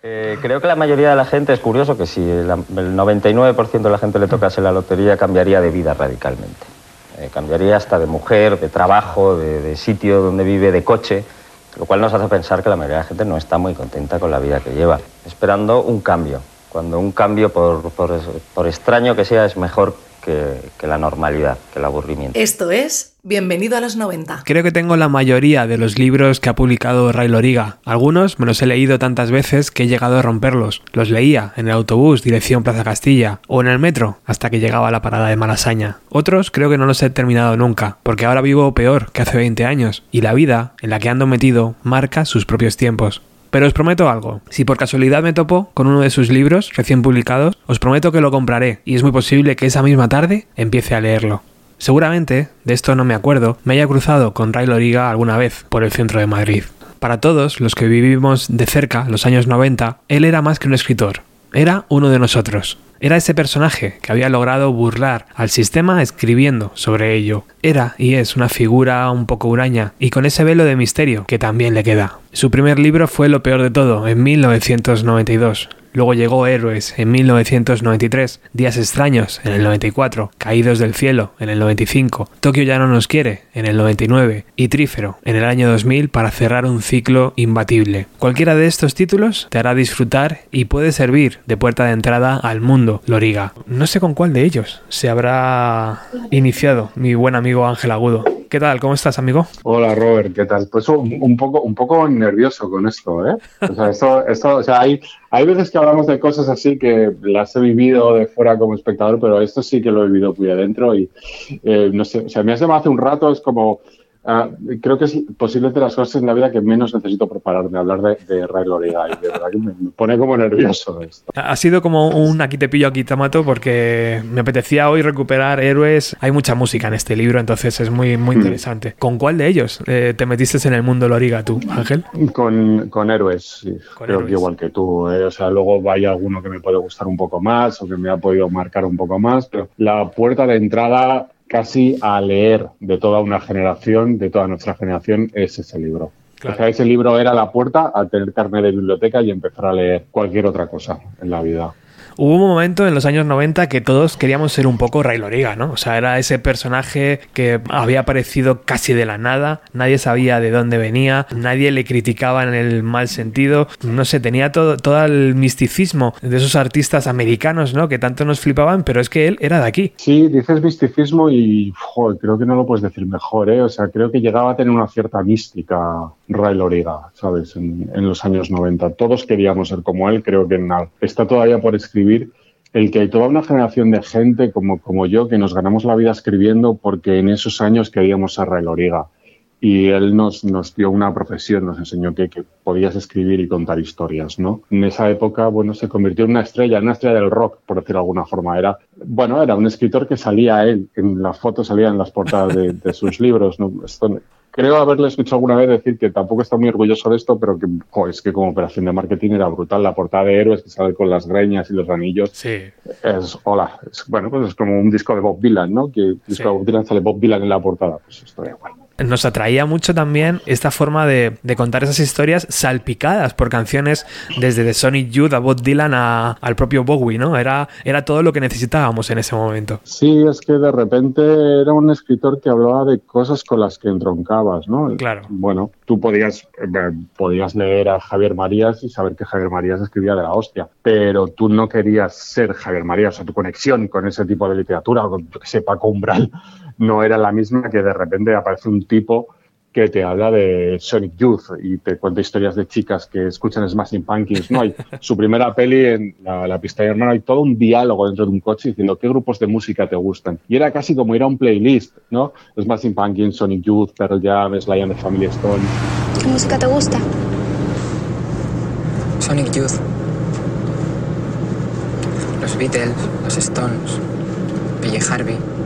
Eh, creo que la mayoría de la gente, es curioso que si el, 99% de la gente le tocase la lotería, cambiaría de vida radicalmente. Eh, cambiaría hasta de mujer, de trabajo, de, sitio donde vive, de coche, lo cual nos hace pensar que la mayoría de la gente no está muy contenta con la vida que lleva, esperando un cambio, cuando un cambio, por, por extraño que sea, es mejor que, la normalidad, que el aburrimiento. Esto es Bienvenido a los 90. Creo que tengo la mayoría de los libros que ha publicado Ray Loriga. Algunos me los he leído tantas veces que he llegado a romperlos. Los leía en el autobús dirección Plaza Castilla o en el metro hasta que llegaba a la parada de Malasaña. Otros creo que no los he terminado nunca, porque ahora vivo peor que hace 20 años y la vida en la que ando metido marca sus propios tiempos. Pero os prometo algo, si por casualidad me topo con uno de sus libros recién publicados, os prometo que lo compraré y es muy posible que esa misma tarde empiece a leerlo. Seguramente, de esto no me acuerdo, me haya cruzado con Ray Loriga alguna vez por el centro de Madrid. Para todos los que vivimos de cerca los años 90, él era más que un escritor, era uno de nosotros. Era ese personaje que había logrado burlar al sistema escribiendo sobre ello. Era y es una figura un poco huraña y con ese velo de misterio que también le queda. Su primer libro fue Lo peor de todo, en 1992. Luego llegó Héroes en 1993, Días extraños en el 94, Caídos del cielo en el 95, Tokio ya no nos quiere en el 99 y Trífero en el año 2000 para cerrar un ciclo imbatible. Cualquiera de estos títulos te hará disfrutar y puede servir de puerta de entrada al mundo Loriga. No sé con cuál de ellos se habrá iniciado mi buen amigo Ángel Agudo. ¿Qué tal? ¿Cómo estás, amigo? Hola, Robert, ¿qué tal? Pues un, poco, un poco nervioso con esto, ¿eh? O sea, esto, esto, o sea, hay, hay veces que hablamos de cosas así que las he vivido de fuera como espectador, pero esto sí que lo he vivido muy adentro y, eh, no sé, o sea, me hace hace un rato, es como Ah, creo que es posiblemente las cosas en la vida que menos necesito prepararme, hablar de, de Ray Loriga, y de verdad que me, pone como nervioso esto. Ha sido como un aquí te pillo, aquí te mato, porque me apetecía hoy recuperar héroes. Hay mucha música en este libro, entonces es muy, muy hmm. interesante. ¿Con cuál de ellos eh, te metiste en el mundo Loriga tú, Ángel? Con, con héroes, sí. creo que igual que tú. Eh. O sea, luego vaya alguno que me puede gustar un poco más o que me ha podido marcar un poco más, pero la puerta de entrada casi a leer de toda una generación, de toda nuestra generación, es ese libro. O sea, ese libro era la puerta a tener carnet de biblioteca y empezar a leer cualquier otra cosa en la vida. Hubo un momento en los años 90 que todos queríamos ser un poco Ray Loriga, ¿no? O sea, era ese personaje que había aparecido casi de la nada, nadie sabía de dónde venía, nadie le criticaba en el mal sentido, no sé, tenía todo, todo el misticismo de esos artistas americanos, ¿no? Que tanto nos flipaban, pero es que él era de aquí. Sí, dices misticismo y joder, creo que no lo puedes decir mejor, ¿eh? O sea, creo que llegaba a tener una cierta mística Ray Loriga, ¿sabes? En, en los años 90. Todos queríamos ser como él, creo que nada. Está todavía por escribir el que hay toda una generación de gente como, como yo que nos ganamos la vida escribiendo porque en esos años queríamos ser Ray Loriga. Y él nos, nos dio una profesión, nos enseñó que, que, podías escribir y contar historias, ¿no? En esa época, bueno, se convirtió en una estrella, en una estrella del rock, por decirlo de alguna forma. Era, bueno, era un escritor que salía él, en las fotos salía en las portadas de, de sus libros, ¿no? Esto, creo haberle escuchado alguna vez decir que tampoco está muy orgulloso de esto, pero que es que como operación de marketing era brutal. La portada de Héroes que sale con las greñas y los anillos. Sí. Es, hola, bueno, pues es como un disco de Bob Dylan, ¿no? Que el disco de Bob Dylan sale Bob Dylan en la portada. Pues esto es igual nos atraía mucho también esta forma de, contar esas historias salpicadas por canciones desde The Sonic Youth a Bob Dylan al propio Bowie, ¿no? Era, era todo lo que necesitábamos en ese momento. Sí, es que de repente era un escritor que hablaba de cosas con las que entroncabas, ¿no? Claro. Bueno, tú podías, eh, podías leer a Javier Marías y saber que Javier Marías escribía de la hostia, pero tú no querías ser Javier Marías, o sea, tu conexión con ese tipo de literatura, con, yo que sé, Paco Umbral, no era la misma que de repente aparece un tipo que te habla de Sonic Youth y te cuenta historias de chicas que escuchan Smashing Pumpkins. No hay su primera peli en la, pista de hermano, hay todo un diálogo dentro de un coche diciendo qué grupos de música te gustan. Y era casi como ir a un playlist, ¿no? Smashing Pumpkins, Sonic Youth, Pearl Jam, Sly and the Family Stone. ¿Qué música te gusta? Sonic Youth. Los Beatles, los Stones, Billy Harvey.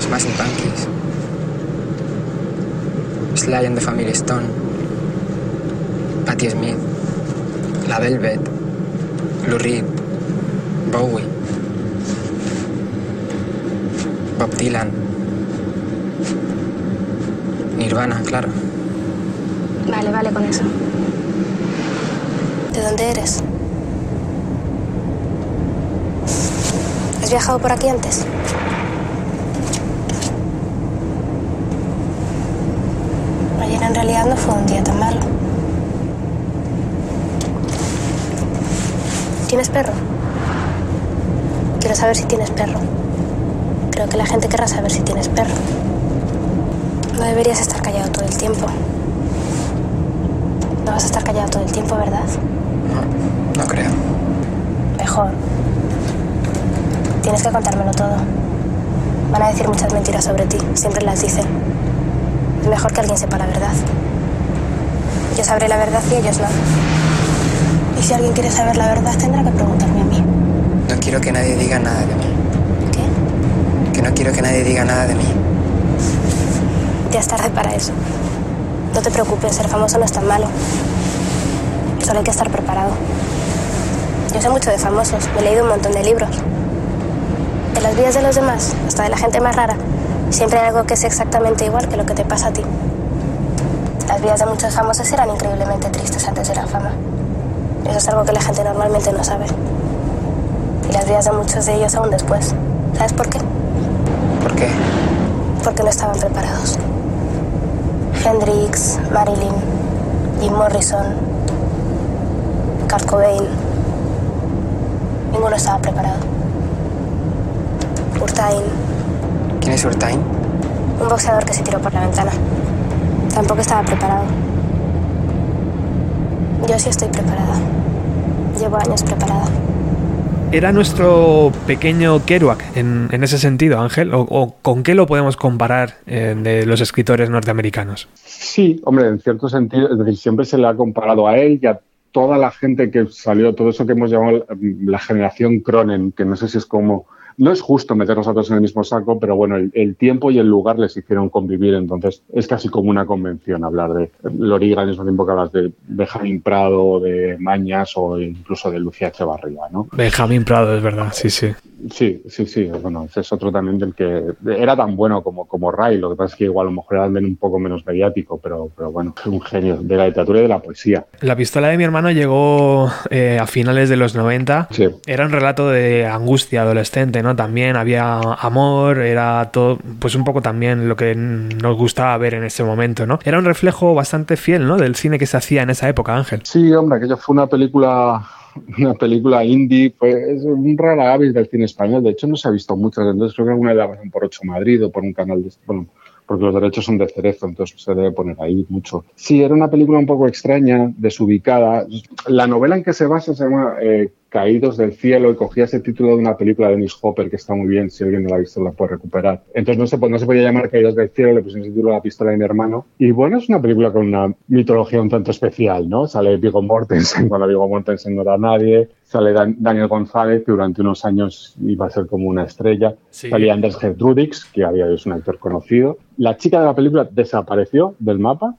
Smashing Pumpkins, Sly and the Family Stone, Patti Smith, La Velvet, Lou Reed, Bowie, Bob Dylan, Nirvana, claro. Vale, vale con eso. ¿De dónde eres? ¿Has viajado por aquí antes? Ayer en realidad no fue un día tan malo. ¿Tienes perro? Quiero saber si tienes perro. Creo que la gente querrá saber si tienes perro. No deberías estar callado todo el tiempo. No vas a estar callado todo el tiempo, ¿verdad? No, no creo. Mejor. Tienes que contármelo todo. Van a decir muchas mentiras sobre ti, siempre las dicen. Es mejor que alguien sepa la verdad. Yo sabré la verdad y ellos no. Y si alguien quiere saber la verdad, tendrá que preguntarme a mí. No quiero que nadie diga nada de mí. ¿Qué? Que no quiero que nadie diga nada de mí. Ya es tarde para eso. No te preocupes, ser famoso no es tan malo. Solo hay que estar preparado. Yo sé mucho de famosos, me he leído un montón de libros. De las vidas de los demás, hasta de la gente más rara, siempre hay algo que es exactamente igual que lo que te pasa a ti. Las vidas de muchos famosos eran increíblemente tristes antes de la fama. Eso es algo que la gente normalmente no sabe. Y las vidas de muchos de ellos aún después. ¿Sabes por qué? ¿Por qué? Porque no estaban preparados. Hendrix, Marilyn, Jim Morrison, Kurt Cobain. Ninguno estaba preparado. Urtain, ¿Quién es Urtain? un boxeador que se tiró por la ventana. Tampoco estaba preparado. Yo sí estoy preparada. Llevo años preparada. ¿Era nuestro pequeño Kerouac en, en ese sentido, Ángel? ¿O, o con qué lo podemos comparar eh, de los escritores norteamericanos? Sí, hombre, en cierto sentido, es decir, siempre se le ha comparado a él y a toda la gente que salió, todo eso que hemos llamado la generación Cronen, que no sé si es como no es justo meternos a todos en el mismo saco, pero bueno, el, el, tiempo y el lugar les hicieron convivir, entonces es casi como una convención hablar de Loriga al mismo tiempo que hablas de Benjamín Prado, de Mañas o incluso de Lucía Echevarría, ¿no? Benjamín Prado, es verdad, sí, sí. Sí, sí, sí. Bueno, ese es otro también del que era tan bueno como, como Ray. Lo que pasa es que igual a lo mejor era un poco menos mediático, pero, pero bueno, es un genio de la literatura y de la poesía. La pistola de mi hermano llegó eh, a finales de los 90. Sí. Era un relato de angustia adolescente, ¿no? También había amor, era todo, pues un poco también lo que nos gustaba ver en ese momento, ¿no? Era un reflejo bastante fiel, ¿no? Del cine que se hacía en esa época, Ángel. Sí, hombre, aquello fue una película una película indie, pues es un rara avis del cine español. De hecho, no se ha visto mucho. Entonces, creo que alguna la pasan por 8 Madrid o por un canal de. Bueno, porque los derechos son de Cerezo, entonces se debe poner ahí mucho. Sí, era una película un poco extraña, desubicada. La novela en que se basa se llama eh, Caídos del Cielo y cogía ese título de una película de Dennis Hopper que está muy bien, si alguien no la ha visto la puede recuperar. Entonces no se, no se podía llamar Caídos del Cielo, le pusieron ese título a la pistola de mi hermano. Y bueno, es una película con una mitología un tanto especial, ¿no? Sale Viggo Mortensen cuando Viggo Mortensen no era nadie, sale Dan Daniel González, que durante unos años iba a ser como una estrella. Sí. Salía Anders Gertrudix, que había es un actor conocido. La chica de la película desapareció del mapa.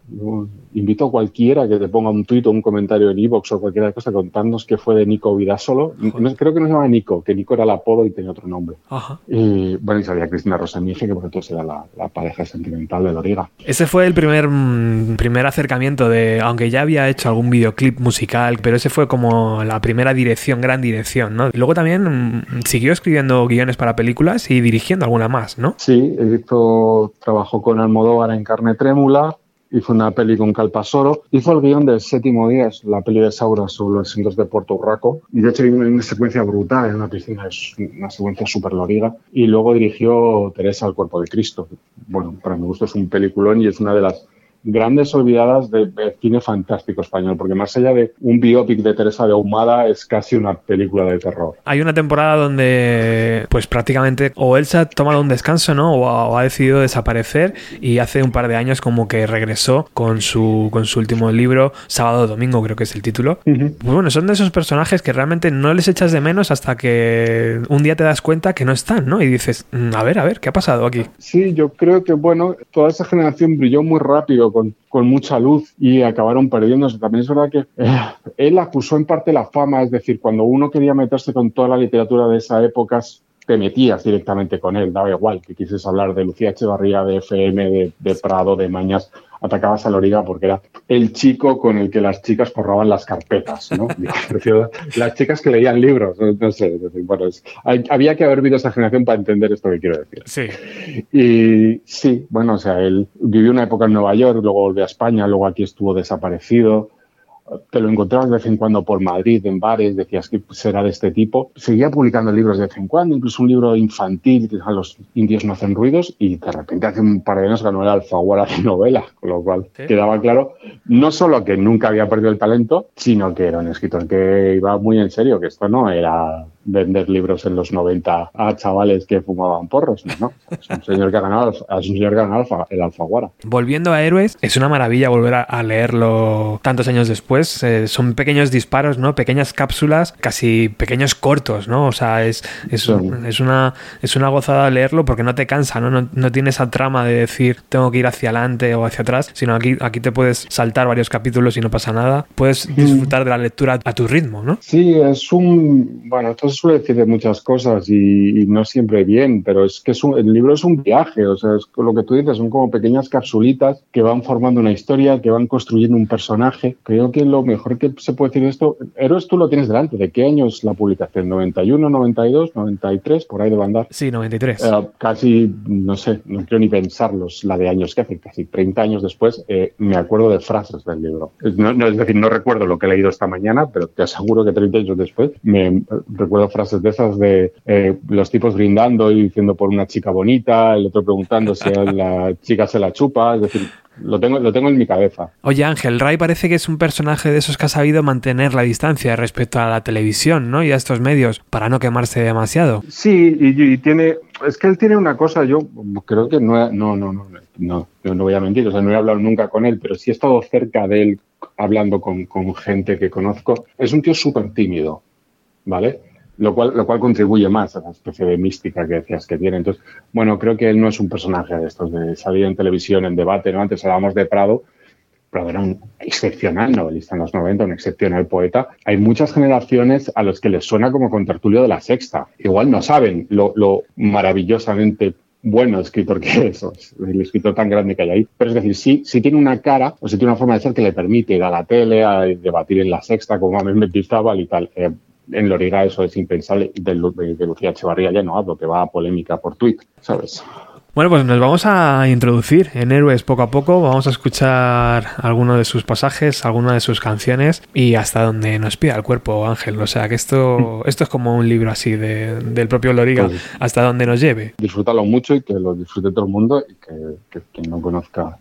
Invito a cualquiera que te ponga un tuit o un comentario en iVoox o cualquier cosa contándonos qué fue de Nico Vidasolo. No, creo que no se llama Nico, que Nico era el apodo y tenía otro nombre. Ajá. Y bueno, y salía Cristina Rosamige, que por entonces era la, la, pareja sentimental de Loriga. Ese fue el primer, mm, primer acercamiento de, aunque ya había hecho algún videoclip musical, pero ese fue como la primera dirección, gran dirección, ¿no? Luego también mm, siguió escribiendo guiones para películas y dirigiendo alguna más, ¿no? Sí, hizo, trabajó con Almodóvar en Carne Trémula, hizo una peli con Calpasoro, hizo el guion del séptimo día, es la peli de Saura sobre los asientos de Puerto Urraco, y de hecho hay una secuencia brutal en una piscina, es una secuencia súper loriga, y luego dirigió Teresa al cuerpo de Cristo. Bueno, para mi gusto es un peliculón y es una de las grandes olvidadas del de cine fantástico español, porque más allá de un biopic de Teresa de Ahumada, es casi una película de terror. Hay una temporada donde, pues prácticamente, o él se ha tomado un descanso, ¿no? O ha, o ha decidido desaparecer y hace un par de años como que regresó con su, con su último libro, Sábado Domingo, creo que es el título. Uh -huh. Pues bueno, son de esos personajes que realmente no les echas de menos hasta que un día te das cuenta que no están, ¿no? Y dices, a ver, a ver, ¿qué ha pasado aquí? Sí, yo creo que, bueno, toda esa generación brilló muy rápido con, mucha luz y acabaron perdiéndose. También es verdad que eh, él acusó en parte la fama, es decir, cuando uno quería meterse con toda la literatura de esa época, te metías directamente con él, daba igual que quisieses hablar de Lucía Echevarría, de FM, de, de Prado, de Mañas, atacabas a Loriga porque era el chico con el que las chicas forraban las carpetas, ¿no? las chicas que leían libros, no, sé, bueno, había que haber vivido esa generación para entender esto que quiero decir. Sí. Y sí, bueno, o sea, él vivió una época en Nueva York, luego volvió a España, luego aquí estuvo desaparecido te lo encontrabas de vez en cuando por Madrid, en bares, decías que será de este tipo. Seguía publicando libros de vez en cuando, incluso un libro infantil, que a los indios no hacen ruidos, y de repente hace un par de años ganó el Alfaguara de novela, con lo cual quedaba claro no solo que nunca había perdido el talento, sino que era un escritor que iba muy en serio, que esto no era vender libros en los 90 a chavales que fumaban porros, ¿no? Es un señor que ha ganado, es un señor que ha ganado el Alfaguara. Volviendo a Héroes, es una maravilla volver a, leerlo tantos años después. Eh, son pequeños disparos, ¿no? Pequeñas cápsulas, casi pequeños cortos, ¿no? O sea, es, es, es, una, es una gozada leerlo porque no te cansa, ¿no? ¿no? ¿no? tiene esa trama de decir tengo que ir hacia adelante o hacia atrás, sino aquí, aquí te puedes saltar varios capítulos y no pasa nada. Puedes disfrutar de la lectura a tu ritmo, ¿no? Sí, es un... Bueno, esto suele decir de muchas cosas y, no siempre bien, pero es que es el libro es un viaje, o sea, es lo que tú dices, son como pequeñas capsulitas que van formando una historia, que van construyendo un personaje. Creo que lo mejor que se puede decir de esto, Héroes tú lo tienes delante, ¿de qué año es la publicación? ¿91, 92, 93? Por ahí de andar. Sí, 93. Eh, casi, no sé, no quiero ni pensarlos, la de años que hace, casi 30 años después, eh, me acuerdo de frases del libro. No, es decir, no recuerdo lo que he leído esta mañana, pero te aseguro que 30 años después me eh, recuerdo frases de esas de eh, los tipos brindando y diciendo por una chica bonita, el otro preguntando si la chica se la chupa, es decir, lo tengo, lo tengo en mi cabeza. Oye Ángel, Ray parece que es un personaje de esos que ha sabido mantener la distancia respecto a la televisión ¿no? y a estos medios para no quemarse demasiado. Sí, y, tiene, es que él tiene una cosa, yo creo que no, no, no, no, no, no voy a mentir, o sea, no he hablado nunca con él, pero sí he estado cerca de él hablando con, con gente que conozco. Es un tío súper tímido, ¿vale? Lo cual, lo cual contribuye más a la especie de mística que decías que tiene. Entonces, bueno, creo que él no es un personaje de estos, de salir en televisión, en debate, ¿no? Antes hablábamos de Prado, Prado era un excepcional novelista en los 90, un excepcional poeta. Hay muchas generaciones a los que les suena como con tertulio de la sexta. Igual no saben lo, lo maravillosamente bueno escritor que es, el escritor tan grande que hay ahí. Pero es decir, sí, sí tiene una cara o sí tiene una forma de ser que le permite ir a la tele, a debatir en la sexta, como a mí y tal. Eh, en Loriga eso es impensable. De, de, Lucía Echevarría ya no hablo, que va a polémica por tweet, ¿sabes? Bueno, pues nos vamos a introducir en Héroes poco a poco. Vamos a escuchar alguno de sus pasajes, alguna de sus canciones y hasta donde nos pida el cuerpo, Ángel. O sea, que esto, esto es como un libro así de, del propio Loriga, pues hasta donde nos lleve. Disfrútalo mucho y que lo disfrute todo el mundo y que, que quien no conozca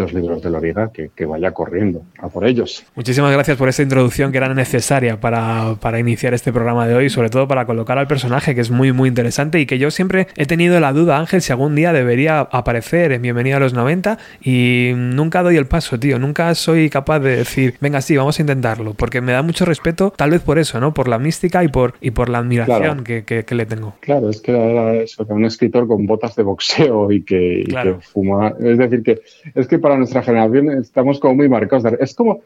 los libros de Loriga, que, que vaya corriendo a por ellos. Muchísimas gracias por esta introducción que era necesaria para, para, iniciar este programa de hoy, sobre todo para colocar al personaje, que es muy, muy interesante y que yo siempre he tenido la duda, Ángel, si algún día debería aparecer en Bienvenida a los 90 y nunca doy el paso, tío, nunca soy capaz de decir, venga, sí, vamos a intentarlo, porque me da mucho respeto, tal vez por eso, ¿no? Por la mística y por, y por la admiración que, que, le tengo. Claro, es que era eso, un escritor con botas de boxeo y que, y que fuma, es decir, que es que para nuestra generación estamos como muy marcados. Es como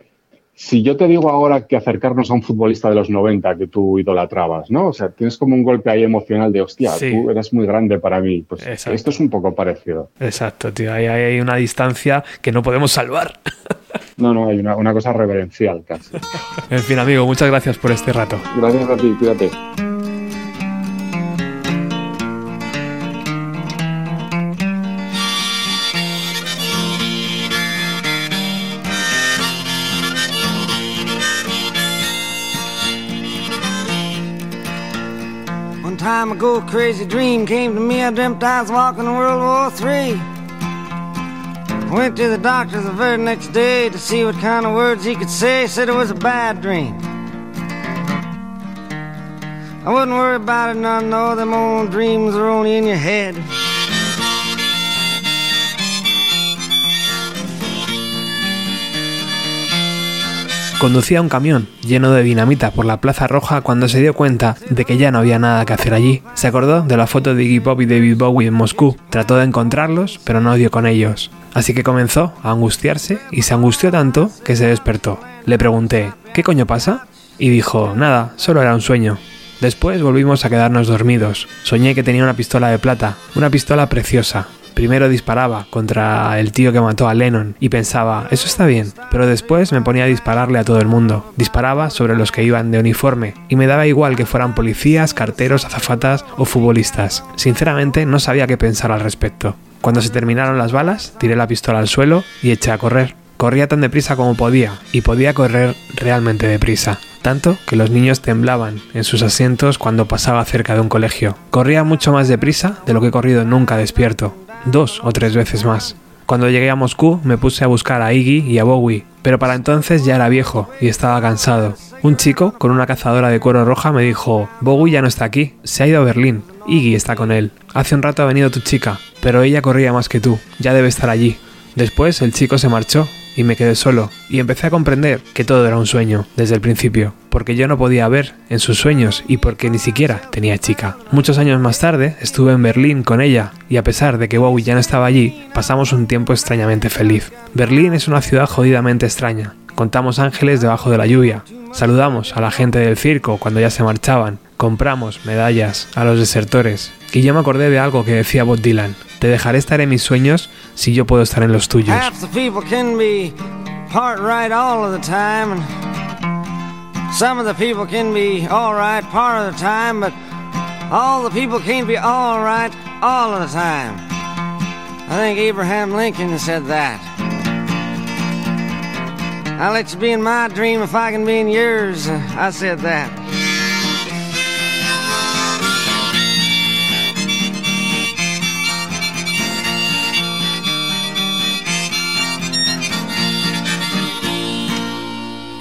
si yo te digo ahora que acercarnos a un futbolista de los 90 que tú idolatrabas, ¿no? O sea, tienes como un golpe ahí emocional de, hostia, tú eras muy grande para mí. Pues esto es un poco parecido. Exacto, tío. Ahí hay una distancia que no podemos salvar. No, no, hay una, una cosa reverencial casi. en fin, amigo, muchas gracias por este rato. Gracias a ti, cuídate. Time ago, a crazy dream came to me. I dreamt I was walking in World War III. Went to the doctor the very next day to see what kind of words he could say. Said it was a bad dream. I wouldn't worry about it none, no, them old dreams are only in your head. Conducía un camión lleno de dinamita por la Plaza Roja cuando se dio cuenta de que ya no había nada que hacer allí. Se acordó de la foto de Iggy Pop y David Bowie en Moscú. Trató de encontrarlos, pero no dio con ellos. Así que comenzó a angustiarse y se angustió tanto que se despertó. Le pregunté, ¿qué coño pasa? Y dijo, nada, solo era un sueño. Después volvimos a quedarnos dormidos. Soñé que tenía una pistola de plata, una pistola preciosa. Primero disparaba contra el tío que mató a Lennon y pensaba, eso está bien, pero después me ponía a dispararle a todo el mundo. Disparaba sobre los que iban de uniforme y me daba igual que fueran policías, carteros, azafatas o futbolistas. Sinceramente no sabía qué pensar al respecto. Cuando se terminaron las balas, tiré la pistola al suelo y eché a correr. Corría tan deprisa como podía y podía correr realmente deprisa tanto que los niños temblaban en sus asientos cuando pasaba cerca de un colegio. Corría mucho más deprisa de lo que he corrido nunca despierto, dos o tres veces más. Cuando llegué a Moscú me puse a buscar a Iggy y a Bowie, pero para entonces ya era viejo y estaba cansado. Un chico con una cazadora de cuero roja me dijo, Bowie ya no está aquí, se ha ido a Berlín, Iggy está con él. Hace un rato ha venido tu chica, pero ella corría más que tú, ya debe estar allí. Después el chico se marchó y me quedé solo y empecé a comprender que todo era un sueño desde el principio, porque yo no podía ver en sus sueños y porque ni siquiera tenía chica. Muchos años más tarde estuve en Berlín con ella y a pesar de que Bowie ya no estaba allí, pasamos un tiempo extrañamente feliz. Berlín es una ciudad jodidamente extraña. Contamos ángeles debajo de la lluvia, saludamos a la gente del circo cuando ya se marchaban, compramos medallas a los desertores. Y yo me acordé de algo que decía Bob Dylan, te dejaré estar en mis sueños si yo puedo estar en los tuyos. Half the people can be part right all of the time, and some of the people can be all right part of the time, but all the people can't be all right all of the time. I think Abraham Lincoln said that. I'll let you be in my dream if I can be in yours. I said that.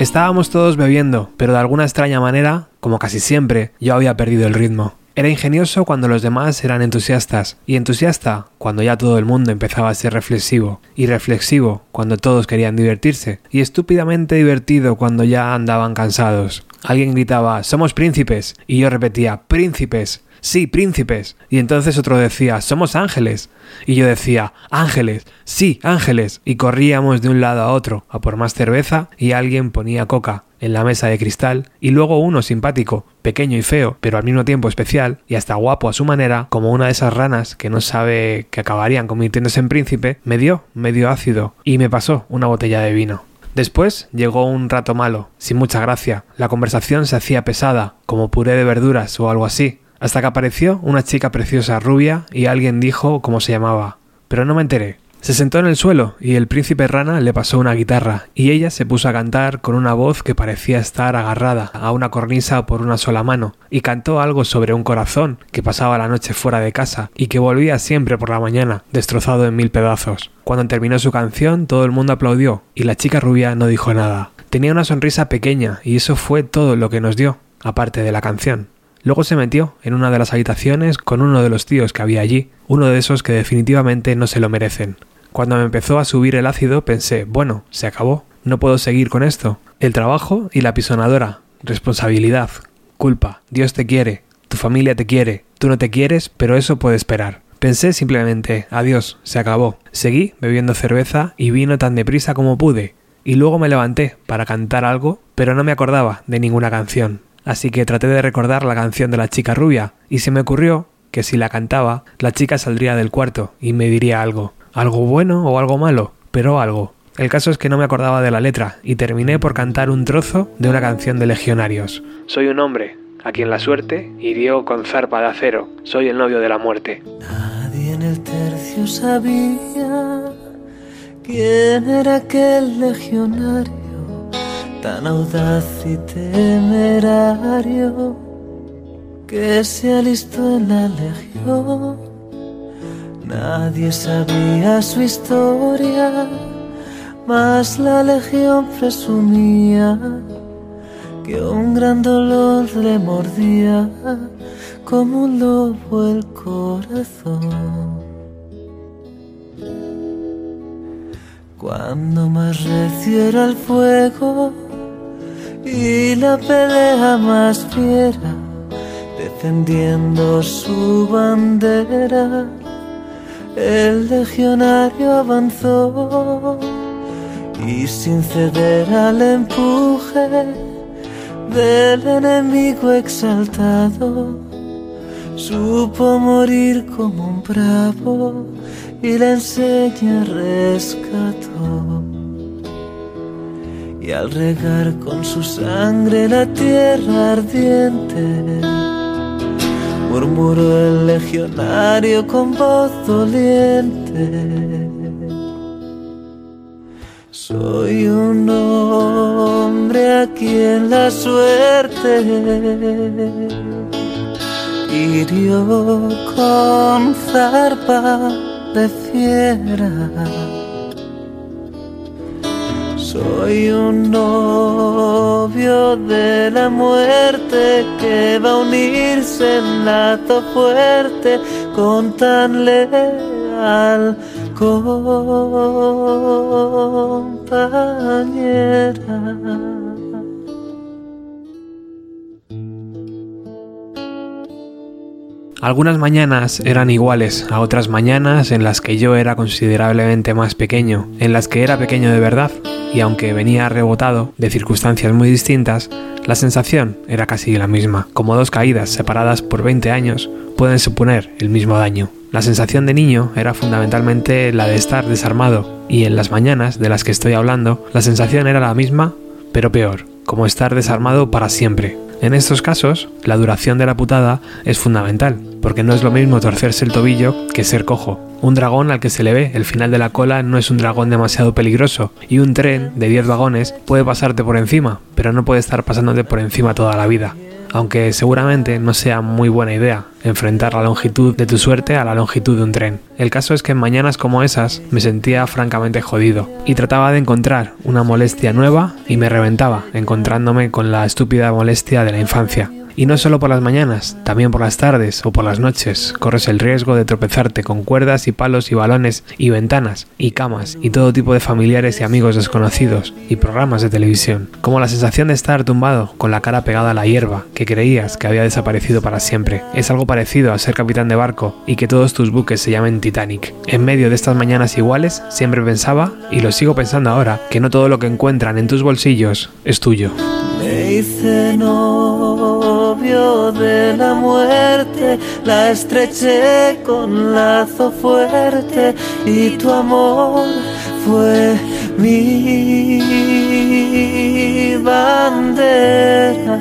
Estábamos todos bebiendo, pero de alguna extraña manera, como casi siempre, yo había perdido el ritmo. Era ingenioso cuando los demás eran entusiastas, y entusiasta cuando ya todo el mundo empezaba a ser reflexivo, y reflexivo cuando todos querían divertirse, y estúpidamente divertido cuando ya andaban cansados. Alguien gritaba Somos príncipes, y yo repetía Príncipes, sí, príncipes. Y entonces otro decía, somos ángeles. Y yo decía, ángeles, sí, ángeles. Y corríamos de un lado a otro, a por más cerveza, y alguien ponía coca en la mesa de cristal, y luego uno simpático, pequeño y feo, pero al mismo tiempo especial, y hasta guapo a su manera, como una de esas ranas que no sabe que acabarían convirtiéndose en príncipe, me dio medio ácido, y me pasó una botella de vino. Después llegó un rato malo, sin mucha gracia. La conversación se hacía pesada, como puré de verduras o algo así, hasta que apareció una chica preciosa rubia y alguien dijo cómo se llamaba. Pero no me enteré. Se sentó en el suelo y el príncipe rana le pasó una guitarra y ella se puso a cantar con una voz que parecía estar agarrada a una cornisa por una sola mano y cantó algo sobre un corazón que pasaba la noche fuera de casa y que volvía siempre por la mañana destrozado en mil pedazos. Cuando terminó su canción todo el mundo aplaudió y la chica rubia no dijo nada. Tenía una sonrisa pequeña y eso fue todo lo que nos dio, aparte de la canción. Luego se metió en una de las habitaciones con uno de los tíos que había allí, uno de esos que definitivamente no se lo merecen. Cuando me empezó a subir el ácido pensé, bueno, se acabó, no puedo seguir con esto. El trabajo y la pisonadora, responsabilidad, culpa, Dios te quiere, tu familia te quiere, tú no te quieres, pero eso puede esperar. Pensé simplemente, adiós, se acabó. Seguí bebiendo cerveza y vino tan deprisa como pude, y luego me levanté para cantar algo, pero no me acordaba de ninguna canción. Así que traté de recordar la canción de la chica rubia, y se me ocurrió que si la cantaba, la chica saldría del cuarto y me diría algo. Algo bueno o algo malo, pero algo. El caso es que no me acordaba de la letra y terminé por cantar un trozo de una canción de Legionarios. Soy un hombre, a quien la suerte hirió con zarpa de acero. Soy el novio de la muerte. Nadie en el tercio sabía quién era aquel legionario tan audaz y temerario que se alistó en la legión. Nadie sabía su historia, mas la legión presumía que un gran dolor le mordía como un lobo el corazón. Cuando más recio era el fuego y la pelea más fiera, defendiendo su bandera, el legionario avanzó y sin ceder al empuje del enemigo exaltado, supo morir como un bravo y la enseña rescató. Y al regar con su sangre la tierra ardiente, murmuró el legionario con voz doliente. Soy un hombre a quien la suerte hirió con zarpa de fiera. Soy un novio de la muerte que va a unirse en lazo fuerte con tan leal compañera. Algunas mañanas eran iguales a otras mañanas en las que yo era considerablemente más pequeño, en las que era pequeño de verdad, y aunque venía rebotado de circunstancias muy distintas, la sensación era casi la misma. Como dos caídas separadas por 20 años pueden suponer el mismo daño. La sensación de niño era fundamentalmente la de estar desarmado, y en las mañanas de las que estoy hablando, la sensación era la misma, pero peor, como estar desarmado para siempre. En estos casos, la duración de la putada es fundamental, porque no es lo mismo torcerse el tobillo que ser cojo. Un dragón al que se le ve el final de la cola no es un dragón demasiado peligroso, y un tren de 10 vagones puede pasarte por encima, pero no puede estar pasándote por encima toda la vida aunque seguramente no sea muy buena idea enfrentar la longitud de tu suerte a la longitud de un tren. El caso es que en mañanas como esas me sentía francamente jodido y trataba de encontrar una molestia nueva y me reventaba encontrándome con la estúpida molestia de la infancia. Y no solo por las mañanas, también por las tardes o por las noches corres el riesgo de tropezarte con cuerdas y palos y balones y ventanas y camas y todo tipo de familiares y amigos desconocidos y programas de televisión, como la sensación de estar tumbado con la cara pegada a la hierba que creías que había desaparecido para siempre. Es algo parecido a ser capitán de barco y que todos tus buques se llamen Titanic. En medio de estas mañanas iguales siempre pensaba, y lo sigo pensando ahora, que no todo lo que encuentran en tus bolsillos es tuyo. Me hice novio de la muerte, la estreché con lazo fuerte y tu amor fue mi bandera.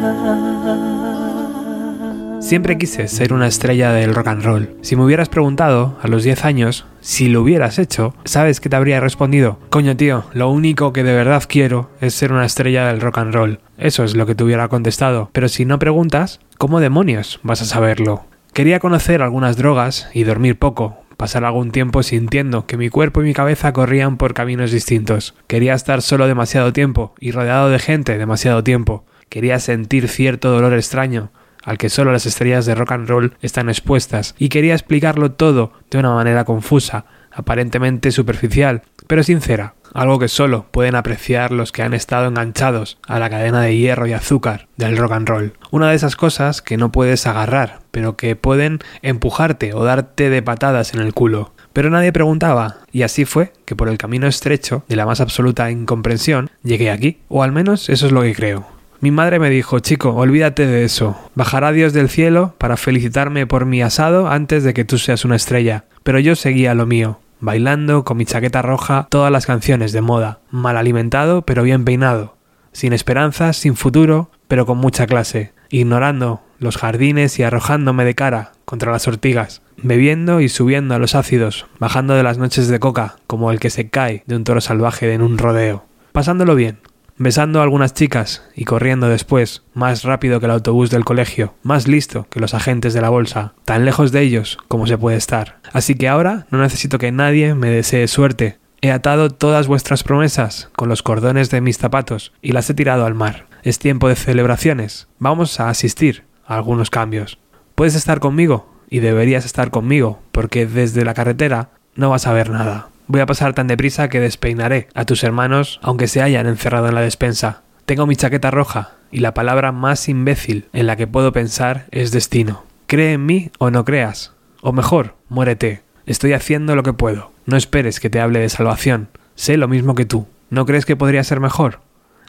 Siempre quise ser una estrella del rock and roll. Si me hubieras preguntado a los 10 años si lo hubieras hecho, ¿sabes qué te habría respondido? Coño tío, lo único que de verdad quiero es ser una estrella del rock and roll. Eso es lo que te hubiera contestado. Pero si no preguntas, ¿cómo demonios vas a saberlo? Quería conocer algunas drogas y dormir poco, pasar algún tiempo sintiendo que mi cuerpo y mi cabeza corrían por caminos distintos. Quería estar solo demasiado tiempo y rodeado de gente demasiado tiempo. Quería sentir cierto dolor extraño al que solo las estrellas de rock and roll están expuestas, y quería explicarlo todo de una manera confusa, aparentemente superficial, pero sincera, algo que solo pueden apreciar los que han estado enganchados a la cadena de hierro y azúcar del rock and roll. Una de esas cosas que no puedes agarrar, pero que pueden empujarte o darte de patadas en el culo. Pero nadie preguntaba, y así fue que por el camino estrecho de la más absoluta incomprensión llegué aquí, o al menos eso es lo que creo. Mi madre me dijo, chico, olvídate de eso. Bajará Dios del cielo para felicitarme por mi asado antes de que tú seas una estrella. Pero yo seguía lo mío, bailando con mi chaqueta roja todas las canciones de moda, mal alimentado pero bien peinado, sin esperanzas, sin futuro, pero con mucha clase, ignorando los jardines y arrojándome de cara contra las ortigas, bebiendo y subiendo a los ácidos, bajando de las noches de coca como el que se cae de un toro salvaje en un rodeo, pasándolo bien, besando a algunas chicas y corriendo después, más rápido que el autobús del colegio, más listo que los agentes de la bolsa, tan lejos de ellos como se puede estar. Así que ahora no necesito que nadie me desee suerte. He atado todas vuestras promesas con los cordones de mis zapatos y las he tirado al mar. Es tiempo de celebraciones. Vamos a asistir a algunos cambios. Puedes estar conmigo y deberías estar conmigo, porque desde la carretera no vas a ver nada. Voy a pasar tan deprisa que despeinaré a tus hermanos aunque se hayan encerrado en la despensa. Tengo mi chaqueta roja y la palabra más imbécil en la que puedo pensar es destino. Cree en mí o no creas. O mejor, muérete. Estoy haciendo lo que puedo. No esperes que te hable de salvación. Sé lo mismo que tú. ¿No crees que podría ser mejor?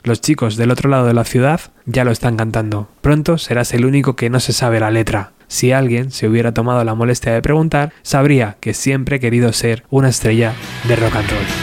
Los chicos del otro lado de la ciudad ya lo están cantando. Pronto serás el único que no se sabe la letra. Si alguien se hubiera tomado la molestia de preguntar, sabría que siempre he querido ser una estrella de rock and roll.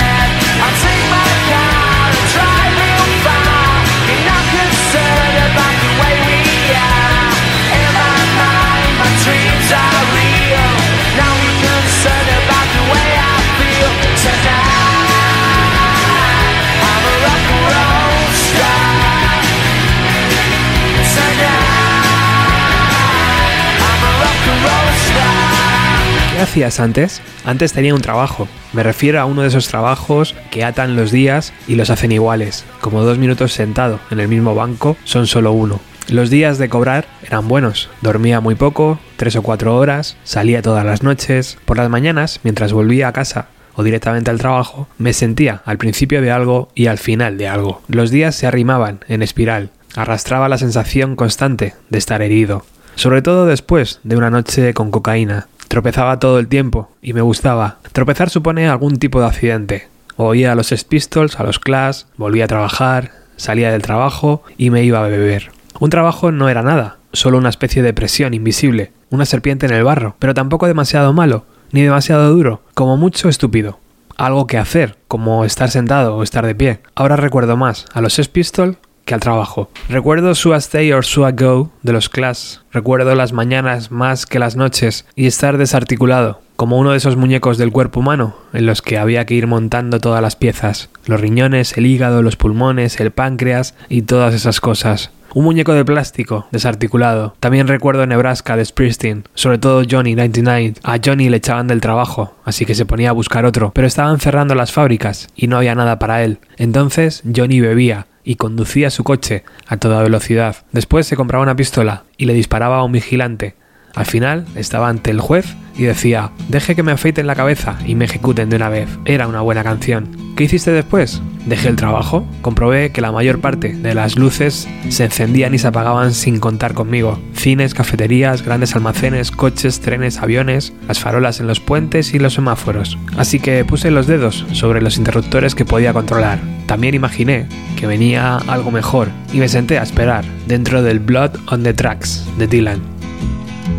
¿Qué hacías antes? Antes tenía un trabajo. Me refiero a uno de esos trabajos que atan los días y los hacen iguales. Como dos minutos sentado en el mismo banco son solo uno. Los días de cobrar eran buenos. Dormía muy poco, tres o cuatro horas, salía todas las noches. Por las mañanas, mientras volvía a casa o directamente al trabajo, me sentía al principio de algo y al final de algo. Los días se arrimaban en espiral. Arrastraba la sensación constante de estar herido. Sobre todo después de una noche con cocaína. Tropezaba todo el tiempo y me gustaba. Tropezar supone algún tipo de accidente. Oía a los Sex Pistols, a los Clash, volvía a trabajar, salía del trabajo y me iba a beber. Un trabajo no era nada, solo una especie de presión invisible, una serpiente en el barro, pero tampoco demasiado malo, ni demasiado duro, como mucho estúpido. Algo que hacer, como estar sentado o estar de pie. Ahora recuerdo más a los Sex Pistols que al trabajo. Recuerdo Sua Stay or Sua Go de los Clash. Recuerdo las mañanas más que las noches y estar desarticulado, como uno de esos muñecos del cuerpo humano en los que había que ir montando todas las piezas, los riñones, el hígado, los pulmones, el páncreas y todas esas cosas. Un muñeco de plástico, desarticulado. También recuerdo Nebraska de Springsteen, sobre todo Johnny 99. A Johnny le echaban del trabajo, así que se ponía a buscar otro, pero estaban cerrando las fábricas y no había nada para él. Entonces Johnny bebía y conducía su coche a toda velocidad. Después se compraba una pistola y le disparaba a un vigilante. Al final estaba ante el juez y decía, deje que me afeiten la cabeza y me ejecuten de una vez. Era una buena canción. ¿Qué hiciste después? Dejé el trabajo, comprobé que la mayor parte de las luces se encendían y se apagaban sin contar conmigo. Cines, cafeterías, grandes almacenes, coches, trenes, aviones, las farolas en los puentes y los semáforos. Así que puse los dedos sobre los interruptores que podía controlar. También imaginé que venía algo mejor y me senté a esperar dentro del Blood on the Tracks de Dylan.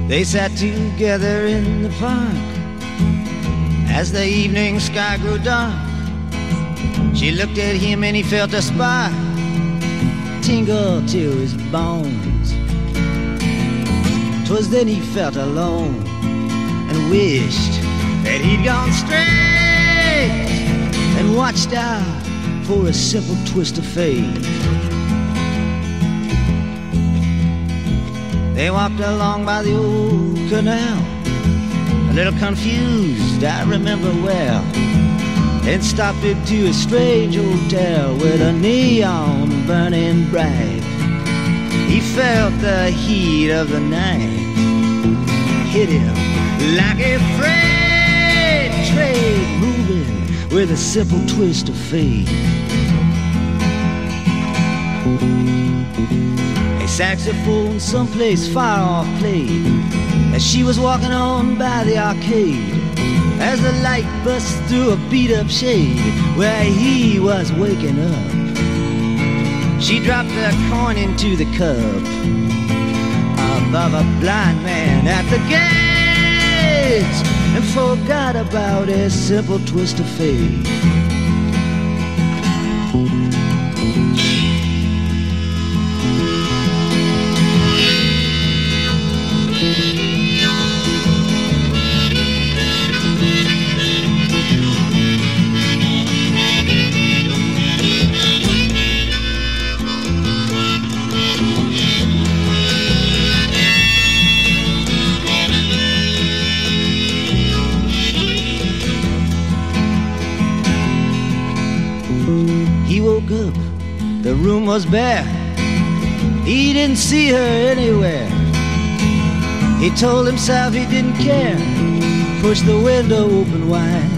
They sat together in the park as the evening sky grew dark. She looked at him and he felt a spark tingle to his bones. Twas then he felt alone and wished that he'd gone straight and watched out for a simple twist of fate. They walked along by the old canal, a little confused, I remember well. And stopped into a strange hotel with a neon burning bright. He felt the heat of the night hit him like a freight train moving with a simple twist of fate. Saxophone someplace far off played as she was walking on by the arcade. As the light bust through a beat up shade where he was waking up, she dropped a coin into the cup above a blind man at the gates and forgot about a simple twist of fate. Was bare. He didn't see her anywhere. He told himself he didn't care. Pushed the window open wide.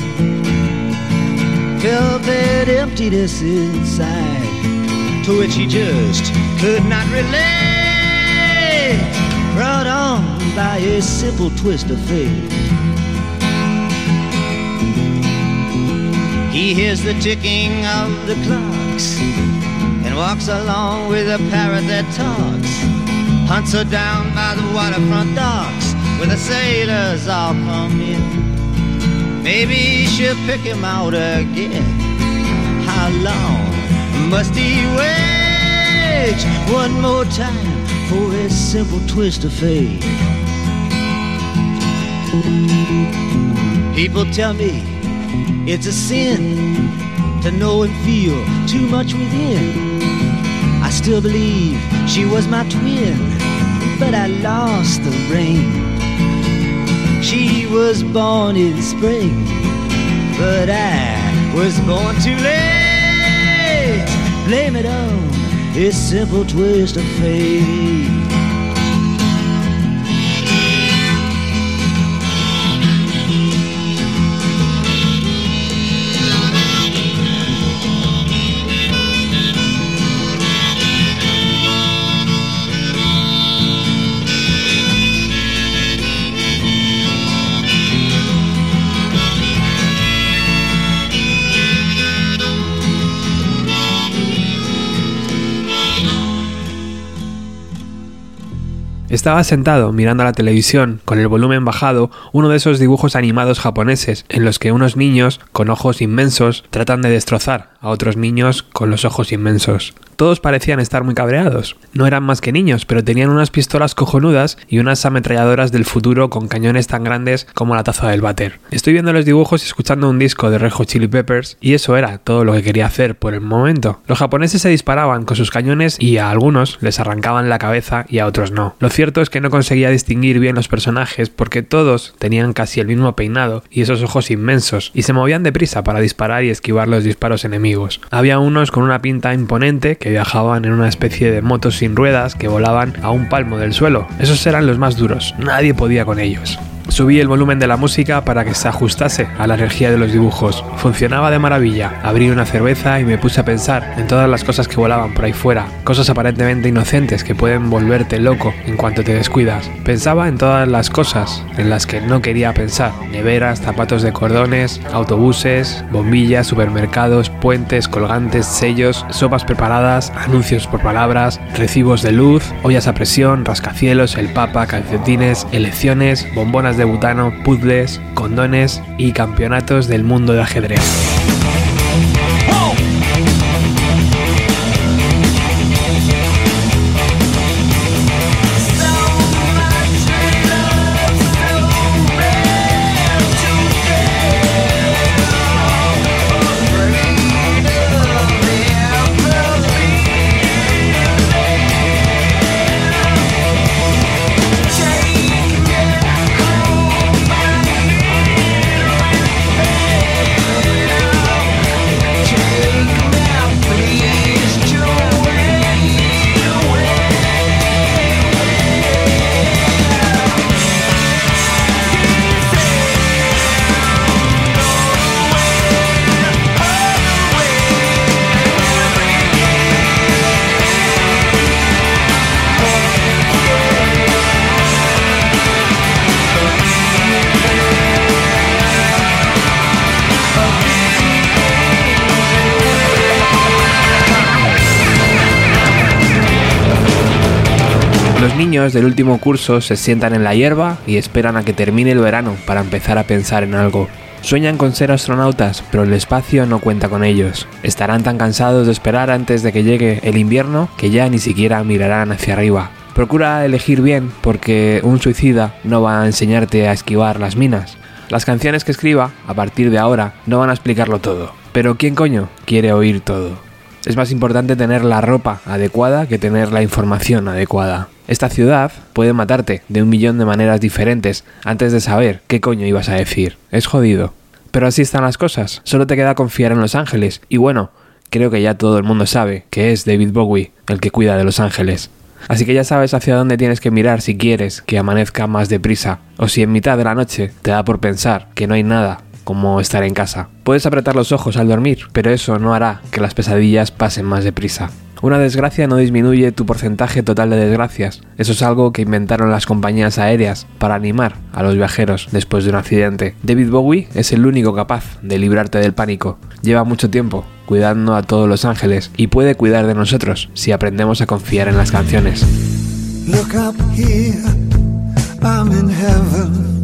Felt that emptiness inside, to which he just could not relate. Brought on by a simple twist of fate. He hears the ticking of the clocks and walks along with a parrot that talks. Hunts her down by the waterfront docks where the sailors all come in. Maybe she'll pick him out again. How long must he wait? One more time for a simple twist of fate. People tell me it's a sin to know and feel too much within. Still believe she was my twin, but I lost the ring. She was born in spring, but I was born too late. Blame it on this simple twist of fate. Estaba sentado mirando la televisión con el volumen bajado uno de esos dibujos animados japoneses en los que unos niños con ojos inmensos tratan de destrozar a otros niños con los ojos inmensos. Todos parecían estar muy cabreados. No eran más que niños, pero tenían unas pistolas cojonudas y unas ametralladoras del futuro con cañones tan grandes como la taza del váter. Estoy viendo los dibujos y escuchando un disco de Red Hot Chili Peppers y eso era todo lo que quería hacer por el momento. Los japoneses se disparaban con sus cañones y a algunos les arrancaban la cabeza y a otros no. Lo cierto es que no conseguía distinguir bien los personajes porque todos tenían casi el mismo peinado y esos ojos inmensos y se movían deprisa para disparar y esquivar los disparos enemigos. Había unos con una pinta imponente que viajaban en una especie de motos sin ruedas que volaban a un palmo del suelo. Esos eran los más duros, nadie podía con ellos. Subí el volumen de la música para que se ajustase a la energía de los dibujos. Funcionaba de maravilla. Abrí una cerveza y me puse a pensar en todas las cosas que volaban por ahí fuera, cosas aparentemente inocentes que pueden volverte loco en cuanto te descuidas. Pensaba en todas las cosas en las que no quería pensar. Neveras, zapatos de cordones, autobuses, bombillas, supermercados, puentes, colgantes, sellos, sopas preparadas, anuncios por palabras, recibos de luz, ollas a presión, rascacielos, el papa, calcetines, elecciones, bombonas de butano, puzzles, condones y campeonatos del mundo de ajedrez. Del último curso se sientan en la hierba y esperan a que termine el verano para empezar a pensar en algo. Sueñan con ser astronautas, pero el espacio no cuenta con ellos. Estarán tan cansados de esperar antes de que llegue el invierno que ya ni siquiera mirarán hacia arriba. Procura elegir bien porque un suicida no va a enseñarte a esquivar las minas. Las canciones que escriba, a partir de ahora, no van a explicarlo todo. Pero ¿quién coño quiere oír todo? Es más importante tener la ropa adecuada que tener la información adecuada. Esta ciudad puede matarte de un millón de maneras diferentes antes de saber qué coño ibas a decir. Es jodido. Pero así están las cosas. Solo te queda confiar en Los Ángeles. Y bueno, creo que ya todo el mundo sabe que es David Bowie el que cuida de Los Ángeles. Así que ya sabes hacia dónde tienes que mirar si quieres que amanezca más deprisa, o si en mitad de la noche te da por pensar que no hay nada como estar en casa. Puedes apretar los ojos al dormir, pero eso no hará que las pesadillas pasen más deprisa. Una desgracia no disminuye tu porcentaje total de desgracias. Eso es algo que inventaron las compañías aéreas para animar a los viajeros después de un accidente. David Bowie es el único capaz de librarte del pánico. Lleva mucho tiempo cuidando a todos los ángeles y puede cuidar de nosotros si aprendemos a confiar en las canciones. Look up here, I'm in heaven.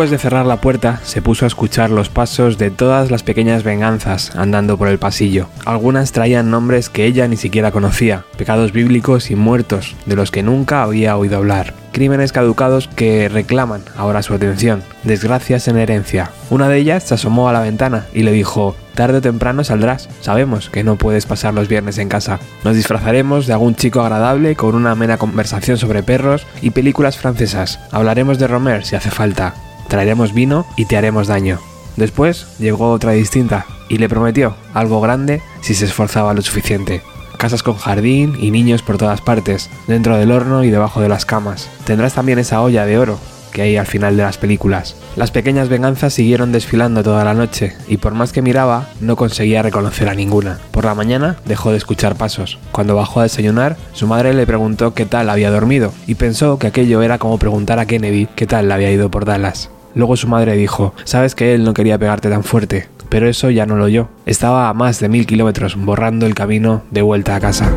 Después de cerrar la puerta, se puso a escuchar los pasos de todas las pequeñas venganzas andando por el pasillo. Algunas traían nombres que ella ni siquiera conocía, pecados bíblicos y muertos de los que nunca había oído hablar. Crímenes caducados que reclaman ahora su atención, desgracias en herencia. Una de ellas se asomó a la ventana y le dijo, tarde o temprano saldrás, sabemos que no puedes pasar los viernes en casa. Nos disfrazaremos de algún chico agradable con una amena conversación sobre perros y películas francesas. Hablaremos de Romer si hace falta. Traeremos vino y te haremos daño. Después llegó otra distinta y le prometió algo grande si se esforzaba lo suficiente. Casas con jardín y niños por todas partes, dentro del horno y debajo de las camas. Tendrás también esa olla de oro que hay al final de las películas. Las pequeñas venganzas siguieron desfilando toda la noche y por más que miraba no conseguía reconocer a ninguna. Por la mañana dejó de escuchar pasos. Cuando bajó a desayunar, su madre le preguntó qué tal había dormido y pensó que aquello era como preguntar a Kennedy qué tal le había ido por Dallas. Luego su madre dijo, sabes que él no quería pegarte tan fuerte, pero eso ya no lo oyó. Estaba a más de mil kilómetros borrando el camino de vuelta a casa.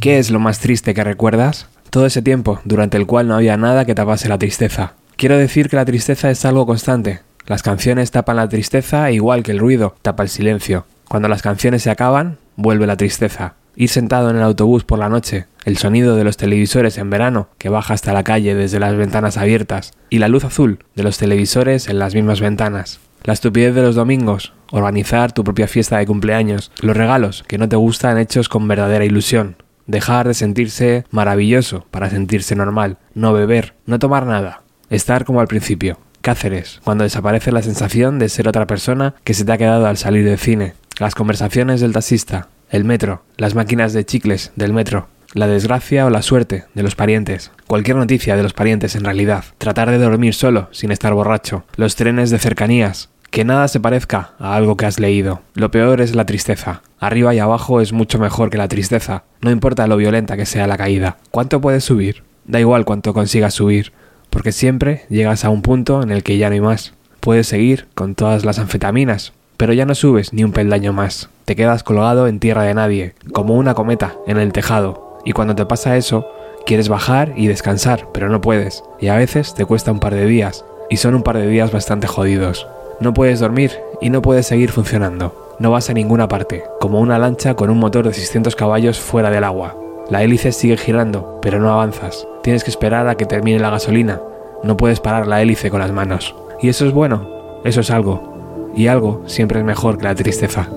¿Qué es lo más triste que recuerdas? Todo ese tiempo durante el cual no había nada que tapase la tristeza. Quiero decir que la tristeza es algo constante. Las canciones tapan la tristeza igual que el ruido tapa el silencio. Cuando las canciones se acaban, vuelve la tristeza. Ir sentado en el autobús por la noche, el sonido de los televisores en verano que baja hasta la calle desde las ventanas abiertas y la luz azul de los televisores en las mismas ventanas. La estupidez de los domingos, organizar tu propia fiesta de cumpleaños, los regalos que no te gustan hechos con verdadera ilusión, dejar de sentirse maravilloso para sentirse normal, no beber, no tomar nada, estar como al principio. Cáceres, cuando desaparece la sensación de ser otra persona que se te ha quedado al salir del cine, las conversaciones del taxista, el metro, las máquinas de chicles del metro, la desgracia o la suerte de los parientes, cualquier noticia de los parientes en realidad, tratar de dormir solo sin estar borracho, los trenes de cercanías, que nada se parezca a algo que has leído. Lo peor es la tristeza. Arriba y abajo es mucho mejor que la tristeza. No importa lo violenta que sea la caída. ¿Cuánto puedes subir? Da igual cuánto consigas subir, porque siempre llegas a un punto en el que ya no hay más. Puedes seguir con todas las anfetaminas, pero ya no subes ni un peldaño más. Te quedas colgado en tierra de nadie, como una cometa en el tejado. Y cuando te pasa eso, quieres bajar y descansar, pero no puedes. Y a veces te cuesta un par de días, y son un par de días bastante jodidos. No puedes dormir y no puedes seguir funcionando. No vas a ninguna parte, como una lancha con un motor de 600 caballos fuera del agua. La hélice sigue girando, pero no avanzas. Tienes que esperar a que termine la gasolina. No puedes parar la hélice con las manos. Y eso es bueno, eso es algo. Y algo siempre es mejor que la tristeza.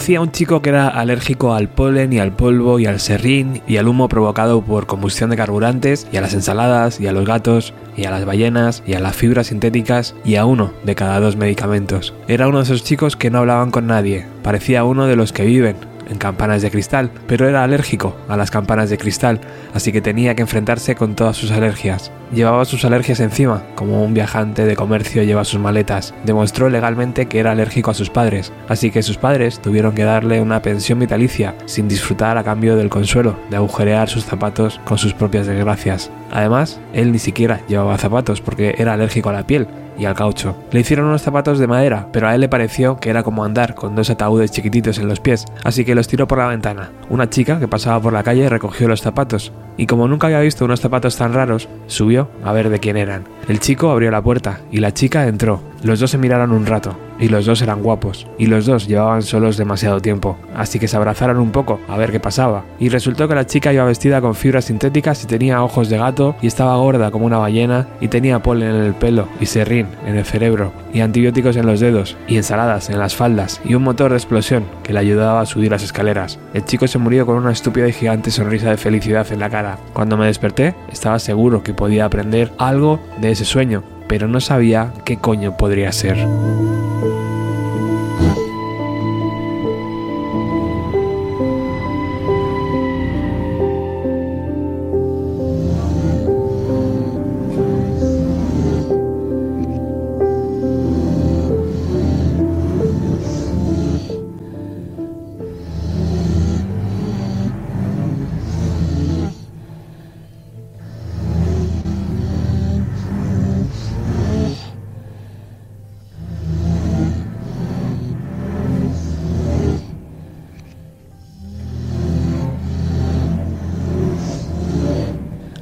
Conocí a un chico que era alérgico al polen y al polvo y al serrín y al humo provocado por combustión de carburantes y a las ensaladas y a los gatos y a las ballenas y a las fibras sintéticas y a uno de cada dos medicamentos. Era uno de esos chicos que no hablaban con nadie, parecía uno de los que viven en campanas de cristal, pero era alérgico a las campanas de cristal, así que tenía que enfrentarse con todas sus alergias. Llevaba sus alergias encima, como un viajante de comercio lleva sus maletas. Demostró legalmente que era alérgico a sus padres, así que sus padres tuvieron que darle una pensión vitalicia, sin disfrutar a cambio del consuelo de agujerear sus zapatos con sus propias desgracias. Además, él ni siquiera llevaba zapatos porque era alérgico a la piel, y al caucho. Le hicieron unos zapatos de madera, pero a él le pareció que era como andar con dos ataúdes chiquititos en los pies, así que los tiró por la ventana. Una chica que pasaba por la calle recogió los zapatos, y como nunca había visto unos zapatos tan raros, subió a ver de quién eran. El chico abrió la puerta y la chica entró. Los dos se miraron un rato, y los dos eran guapos, y los dos llevaban solos demasiado tiempo, así que se abrazaron un poco a ver qué pasaba, y resultó que la chica iba vestida con fibras sintéticas y tenía ojos de gato, y estaba gorda como una ballena, y tenía polen en el pelo, y serrín en el cerebro, y antibióticos en los dedos, y ensaladas en las faldas, y un motor de explosión que le ayudaba a subir las escaleras. El chico se murió con una estúpida y gigante sonrisa de felicidad en la cara. Cuando me desperté, estaba seguro que podía aprender algo de ese sueño, pero no sabía qué coño podría ser.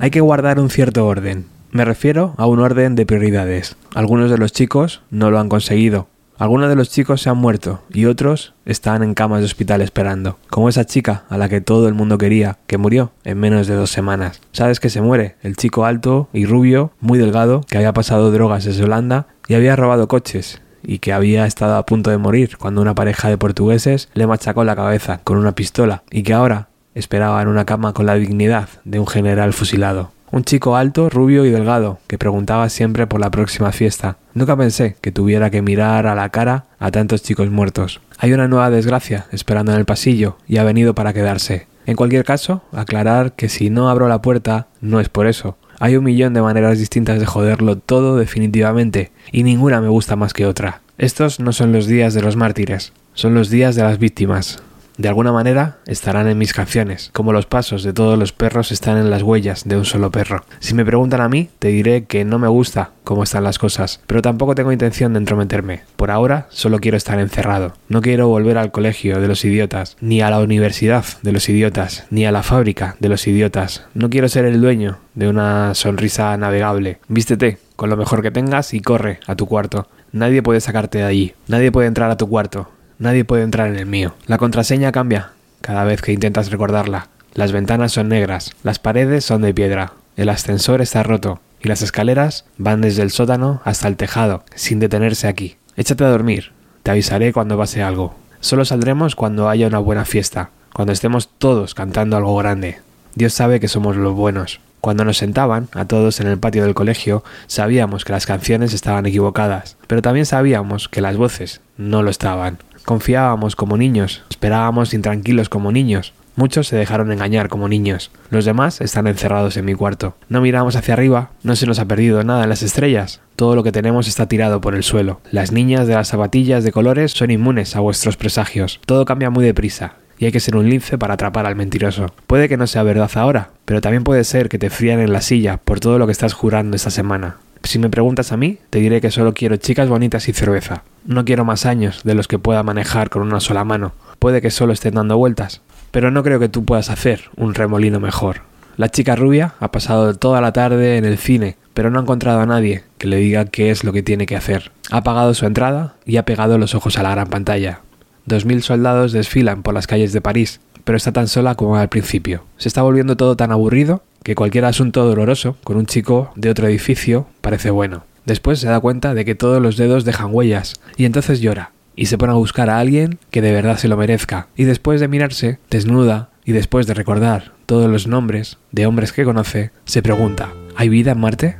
Hay que guardar un cierto orden. Me refiero a un orden de prioridades. Algunos de los chicos no lo han conseguido. Algunos de los chicos se han muerto y otros están en camas de hospital esperando. Como esa chica a la que todo el mundo quería, que murió en menos de dos semanas. ¿Sabes que se muere? El chico alto y rubio, muy delgado, que había pasado drogas desde Holanda y había robado coches y que había estado a punto de morir cuando una pareja de portugueses le machacó la cabeza con una pistola y que ahora esperaba en una cama con la dignidad de un general fusilado. Un chico alto, rubio y delgado, que preguntaba siempre por la próxima fiesta. Nunca pensé que tuviera que mirar a la cara a tantos chicos muertos. Hay una nueva desgracia esperando en el pasillo y ha venido para quedarse. En cualquier caso, aclarar que si no abro la puerta no es por eso. Hay un millón de maneras distintas de joderlo todo definitivamente, y ninguna me gusta más que otra. Estos no son los días de los mártires, son los días de las víctimas, de alguna manera estarán en mis canciones, como los pasos de todos los perros están en las huellas de un solo perro. Si me preguntan a mí, te diré que no me gusta cómo están las cosas, pero tampoco tengo intención de entrometerme. Por ahora solo quiero estar encerrado. No quiero volver al colegio de los idiotas, ni a la universidad de los idiotas, ni a la fábrica de los idiotas. No quiero ser el dueño de una sonrisa navegable. Vístete con lo mejor que tengas y corre a tu cuarto. Nadie puede sacarte de allí. Nadie puede entrar a tu cuarto. Nadie puede entrar en el mío. La contraseña cambia cada vez que intentas recordarla. Las ventanas son negras, las paredes son de piedra, el ascensor está roto y las escaleras van desde el sótano hasta el tejado, sin detenerse aquí. Échate a dormir, te avisaré cuando pase algo. Solo saldremos cuando haya una buena fiesta, cuando estemos todos cantando algo grande. Dios sabe que somos los buenos. Cuando nos sentaban a todos en el patio del colegio, sabíamos que las canciones estaban equivocadas, pero también sabíamos que las voces no lo estaban. Confiábamos como niños, esperábamos intranquilos como niños. Muchos se dejaron engañar como niños. Los demás están encerrados en mi cuarto. No miramos hacia arriba, no se nos ha perdido nada en las estrellas. Todo lo que tenemos está tirado por el suelo. Las niñas de las zapatillas de colores son inmunes a vuestros presagios. Todo cambia muy deprisa y hay que ser un lince para atrapar al mentiroso. Puede que no sea verdad ahora, pero también puede ser que te frían en la silla por todo lo que estás jurando esta semana. Si me preguntas a mí, te diré que solo quiero chicas bonitas y cerveza. No quiero más años de los que pueda manejar con una sola mano. Puede que solo estén dando vueltas, pero no creo que tú puedas hacer un remolino mejor. La chica rubia ha pasado toda la tarde en el cine, pero no ha encontrado a nadie que le diga qué es lo que tiene que hacer. Ha pagado su entrada y ha pegado los ojos a la gran pantalla. Dos mil soldados desfilan por las calles de París, pero está tan sola como al principio. Se está volviendo todo tan aburrido que cualquier asunto doloroso con un chico de otro edificio parece bueno. Después se da cuenta de que todos los dedos dejan huellas y entonces llora. y se pone a buscar a alguien que de verdad se lo merezca. Y después de mirarse, desnuda, y después de recordar todos los nombres de hombres que conoce, se pregunta, ¿hay vida en Marte?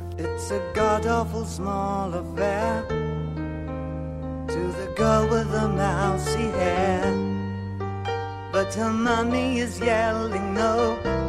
But her is yelling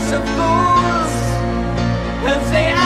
of fools and say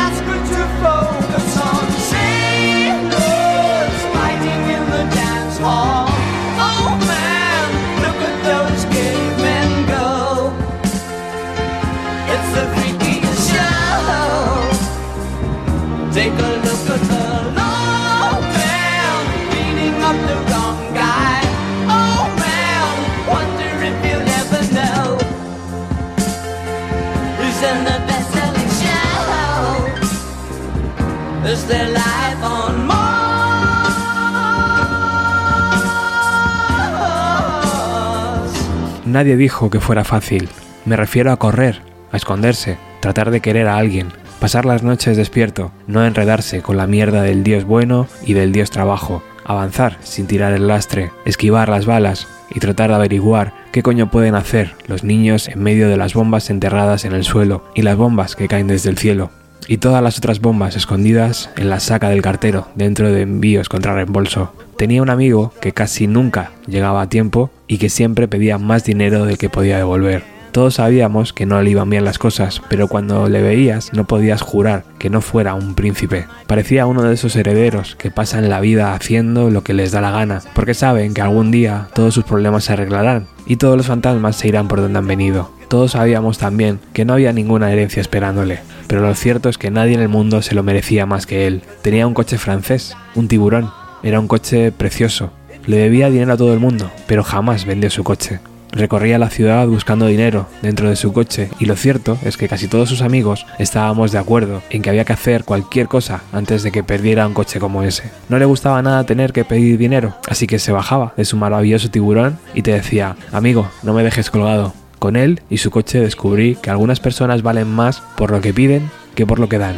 Nadie dijo que fuera fácil. Me refiero a correr, a esconderse, tratar de querer a alguien, pasar las noches despierto, no enredarse con la mierda del dios bueno y del dios trabajo, avanzar sin tirar el lastre, esquivar las balas y tratar de averiguar qué coño pueden hacer los niños en medio de las bombas enterradas en el suelo y las bombas que caen desde el cielo. Y todas las otras bombas escondidas en la saca del cartero dentro de envíos contra reembolso. Tenía un amigo que casi nunca llegaba a tiempo y que siempre pedía más dinero del que podía devolver. Todos sabíamos que no le iban bien las cosas, pero cuando le veías no podías jurar que no fuera un príncipe. Parecía uno de esos herederos que pasan la vida haciendo lo que les da la gana, porque saben que algún día todos sus problemas se arreglarán y todos los fantasmas se irán por donde han venido. Todos sabíamos también que no había ninguna herencia esperándole, pero lo cierto es que nadie en el mundo se lo merecía más que él. Tenía un coche francés, un tiburón, era un coche precioso. Le debía dinero a todo el mundo, pero jamás vendió su coche. Recorría la ciudad buscando dinero dentro de su coche y lo cierto es que casi todos sus amigos estábamos de acuerdo en que había que hacer cualquier cosa antes de que perdiera un coche como ese. No le gustaba nada tener que pedir dinero, así que se bajaba de su maravilloso tiburón y te decía, amigo, no me dejes colgado. Con él y su coche descubrí que algunas personas valen más por lo que piden que por lo que dan.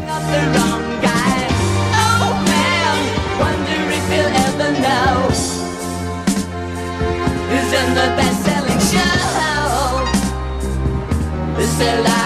ser la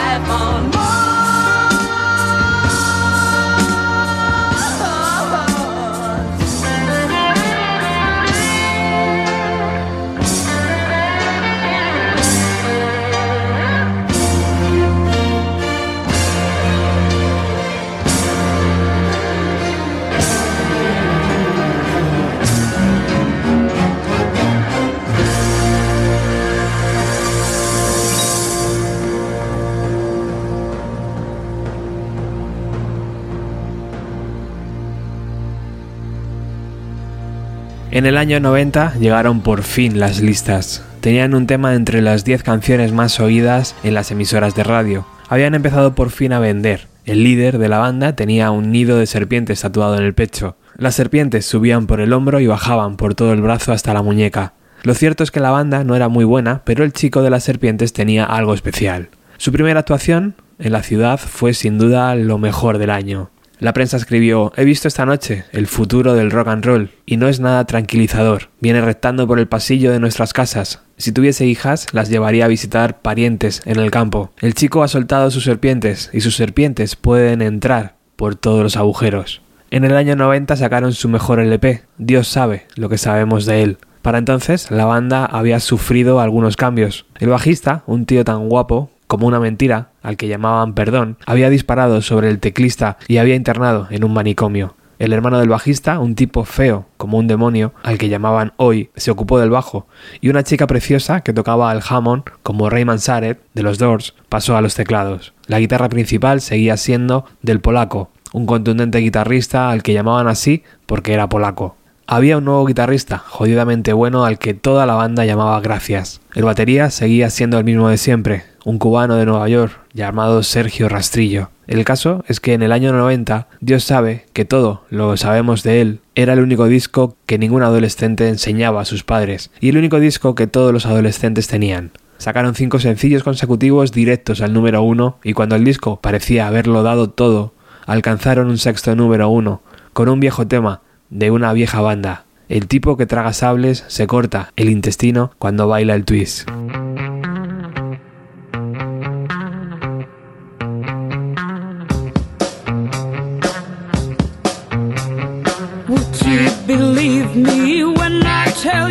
En el año 90 llegaron por fin las listas. Tenían un tema entre las 10 canciones más oídas en las emisoras de radio. Habían empezado por fin a vender. El líder de la banda tenía un nido de serpientes tatuado en el pecho. Las serpientes subían por el hombro y bajaban por todo el brazo hasta la muñeca. Lo cierto es que la banda no era muy buena, pero el chico de las serpientes tenía algo especial. Su primera actuación en la ciudad fue sin duda lo mejor del año. La prensa escribió, he visto esta noche el futuro del rock and roll y no es nada tranquilizador. Viene rectando por el pasillo de nuestras casas. Si tuviese hijas, las llevaría a visitar parientes en el campo. El chico ha soltado sus serpientes y sus serpientes pueden entrar por todos los agujeros. En el año 90 sacaron su mejor LP, Dios sabe lo que sabemos de él. Para entonces, la banda había sufrido algunos cambios. El bajista, un tío tan guapo, como una mentira, al que llamaban Perdón, había disparado sobre el teclista y había internado en un manicomio. El hermano del bajista, un tipo feo, como un demonio, al que llamaban Hoy, se ocupó del bajo, y una chica preciosa que tocaba el Hammond, como Rayman Saret, de los Doors, pasó a los teclados. La guitarra principal seguía siendo del polaco, un contundente guitarrista al que llamaban así porque era polaco. Había un nuevo guitarrista, jodidamente bueno, al que toda la banda llamaba Gracias. El batería seguía siendo el mismo de siempre, un cubano de Nueva York llamado Sergio Rastrillo. El caso es que en el año 90, Dios sabe que todo lo sabemos de él, era el único disco que ningún adolescente enseñaba a sus padres y el único disco que todos los adolescentes tenían. Sacaron cinco sencillos consecutivos directos al número uno y cuando el disco parecía haberlo dado todo, alcanzaron un sexto número uno con un viejo tema de una vieja banda. El tipo que traga sables se corta el intestino cuando baila el twist.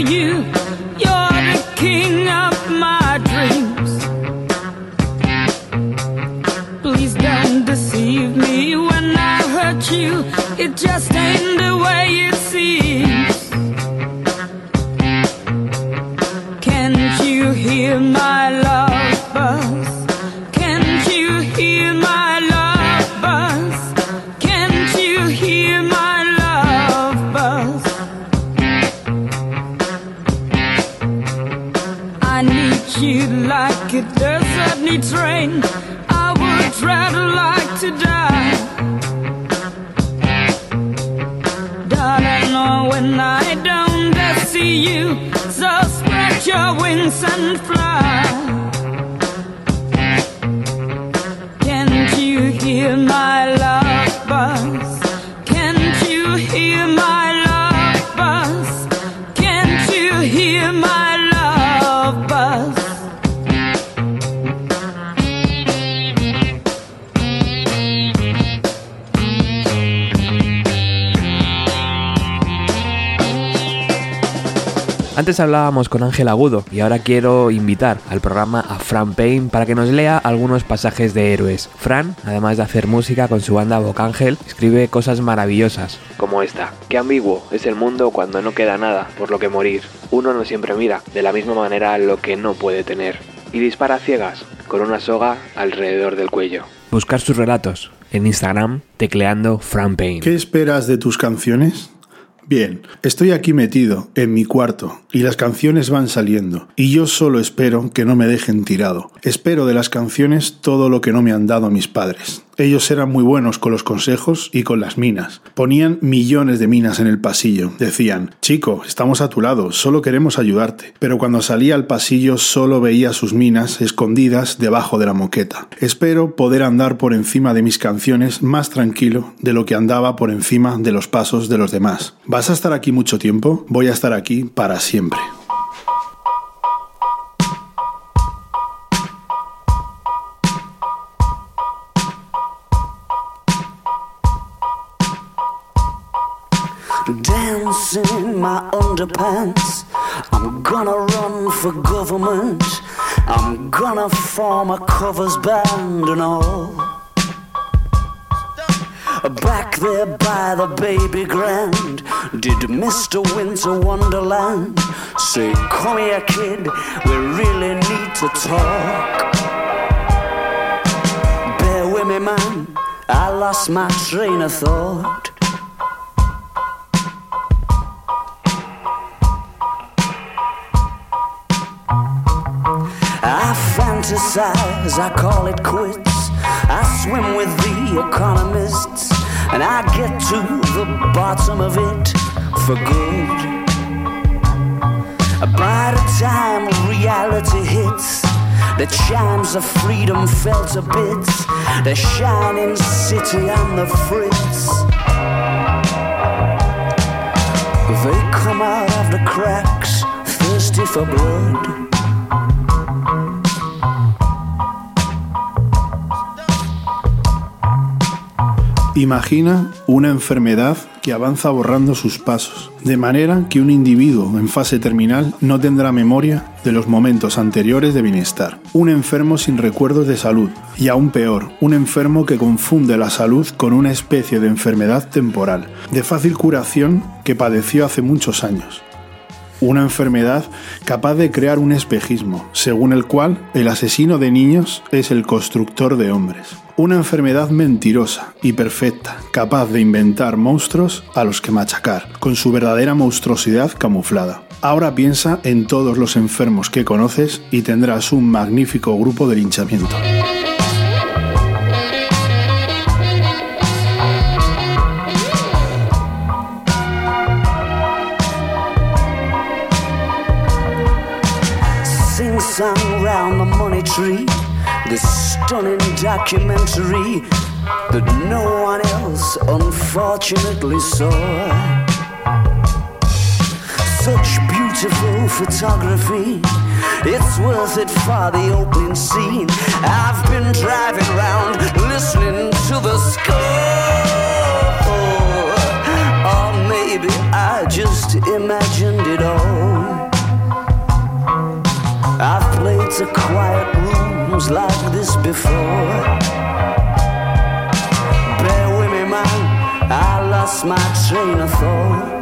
You you're the king of my dreams? Please don't deceive me when I hurt you. It just ain't the way it and fly. Antes hablábamos con Ángel Agudo y ahora quiero invitar al programa a Fran Payne para que nos lea algunos pasajes de héroes. Fran, además de hacer música con su banda Vocángel, escribe cosas maravillosas, como esta. Qué ambiguo es el mundo cuando no queda nada por lo que morir. Uno no siempre mira de la misma manera lo que no puede tener. Y dispara a ciegas, con una soga alrededor del cuello. Buscar sus relatos en Instagram tecleando Fran Payne. ¿Qué esperas de tus canciones? Bien, estoy aquí metido, en mi cuarto, y las canciones van saliendo, y yo solo espero que no me dejen tirado. Espero de las canciones todo lo que no me han dado mis padres. Ellos eran muy buenos con los consejos y con las minas. Ponían millones de minas en el pasillo. Decían, chico, estamos a tu lado, solo queremos ayudarte. Pero cuando salía al pasillo solo veía sus minas escondidas debajo de la moqueta. Espero poder andar por encima de mis canciones más tranquilo de lo que andaba por encima de los pasos de los demás. ¿Vas a estar aquí mucho tiempo? Voy a estar aquí para siempre. Underpants. I'm gonna run for government. I'm gonna form a covers band and all. Back there by the baby grand, did Mr. Winter Wonderland say, Come here, kid, we really need to talk. Bear with me, man, I lost my train of thought. Fantasize, I call it quits. I swim with the economists, and I get to the bottom of it for good. By the time reality hits, the chimes of freedom felt a bit, the shining city and the fritz. They come out of the cracks, thirsty for blood. Imagina una enfermedad que avanza borrando sus pasos, de manera que un individuo en fase terminal no tendrá memoria de los momentos anteriores de bienestar. Un enfermo sin recuerdos de salud, y aún peor, un enfermo que confunde la salud con una especie de enfermedad temporal, de fácil curación que padeció hace muchos años. Una enfermedad capaz de crear un espejismo, según el cual el asesino de niños es el constructor de hombres. Una enfermedad mentirosa y perfecta, capaz de inventar monstruos a los que machacar, con su verdadera monstruosidad camuflada. Ahora piensa en todos los enfermos que conoces y tendrás un magnífico grupo de linchamiento. Tree, this stunning documentary that no one else unfortunately saw. Such beautiful photography, it's worth it for the opening scene. I've been driving round listening to the score, or maybe I just imagined rooms like this before. Bear with me, man, I lost my train of thought.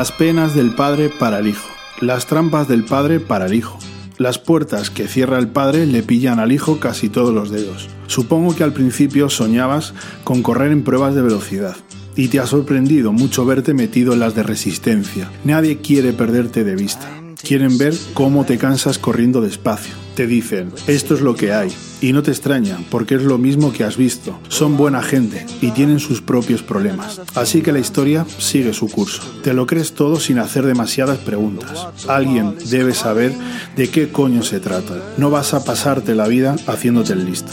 Las penas del padre para el hijo. Las trampas del padre para el hijo. Las puertas que cierra el padre le pillan al hijo casi todos los dedos. Supongo que al principio soñabas con correr en pruebas de velocidad. Y te ha sorprendido mucho verte metido en las de resistencia. Nadie quiere perderte de vista. Quieren ver cómo te cansas corriendo despacio. Te dicen, esto es lo que hay. Y no te extraña, porque es lo mismo que has visto. Son buena gente y tienen sus propios problemas. Así que la historia sigue su curso. Te lo crees todo sin hacer demasiadas preguntas. Alguien debe saber de qué coño se trata. No vas a pasarte la vida haciéndote el listo.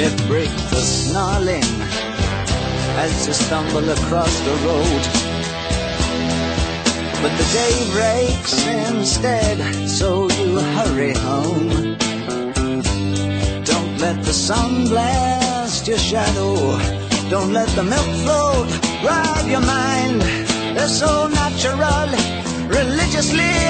Shit break the snarling as you stumble across the road. But the day breaks instead, so you hurry home. Don't let the sun blast your shadow. Don't let the milk float rob your mind. They're so natural, religiously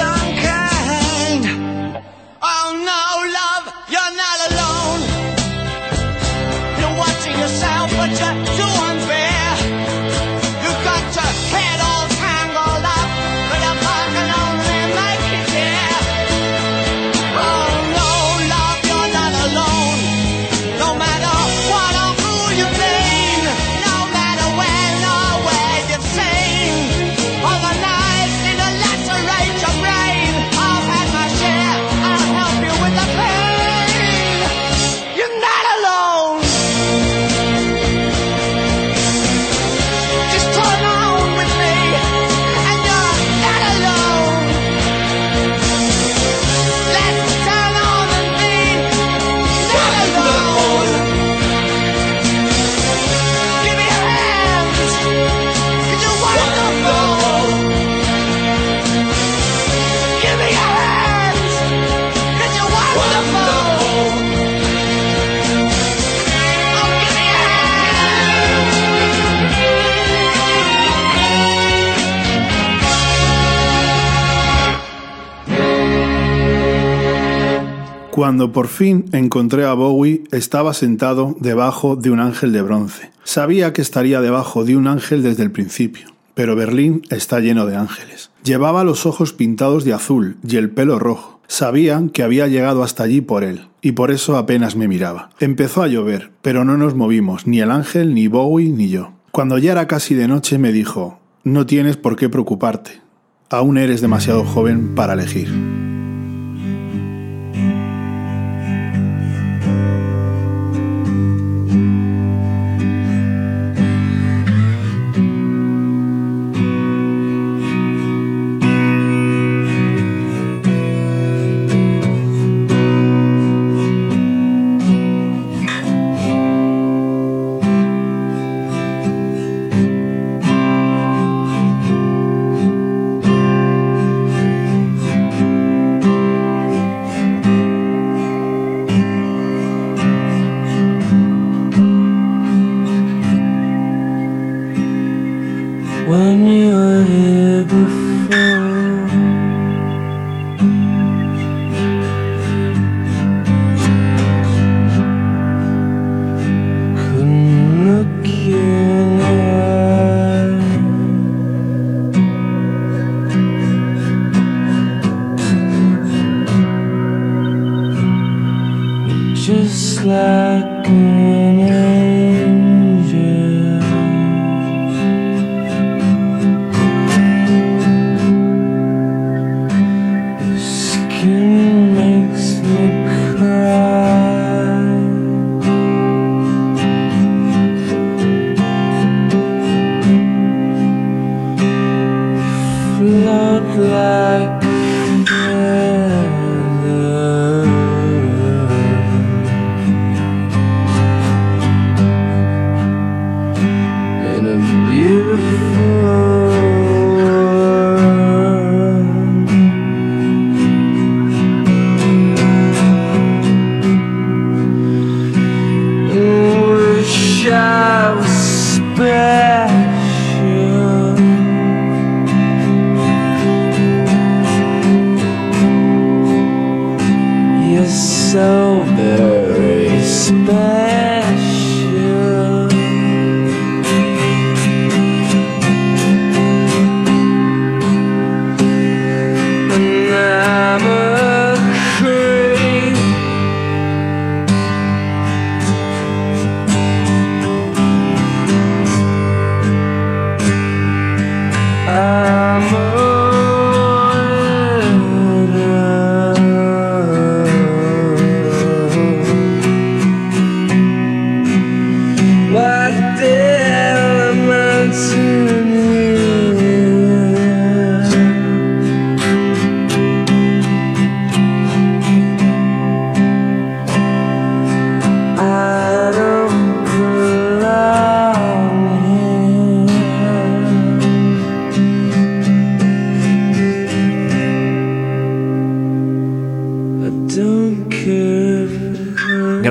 Cuando por fin encontré a Bowie, estaba sentado debajo de un ángel de bronce. Sabía que estaría debajo de un ángel desde el principio, pero Berlín está lleno de ángeles. Llevaba los ojos pintados de azul y el pelo rojo. Sabía que había llegado hasta allí por él, y por eso apenas me miraba. Empezó a llover, pero no nos movimos, ni el ángel, ni Bowie, ni yo. Cuando ya era casi de noche me dijo, no tienes por qué preocuparte, aún eres demasiado joven para elegir.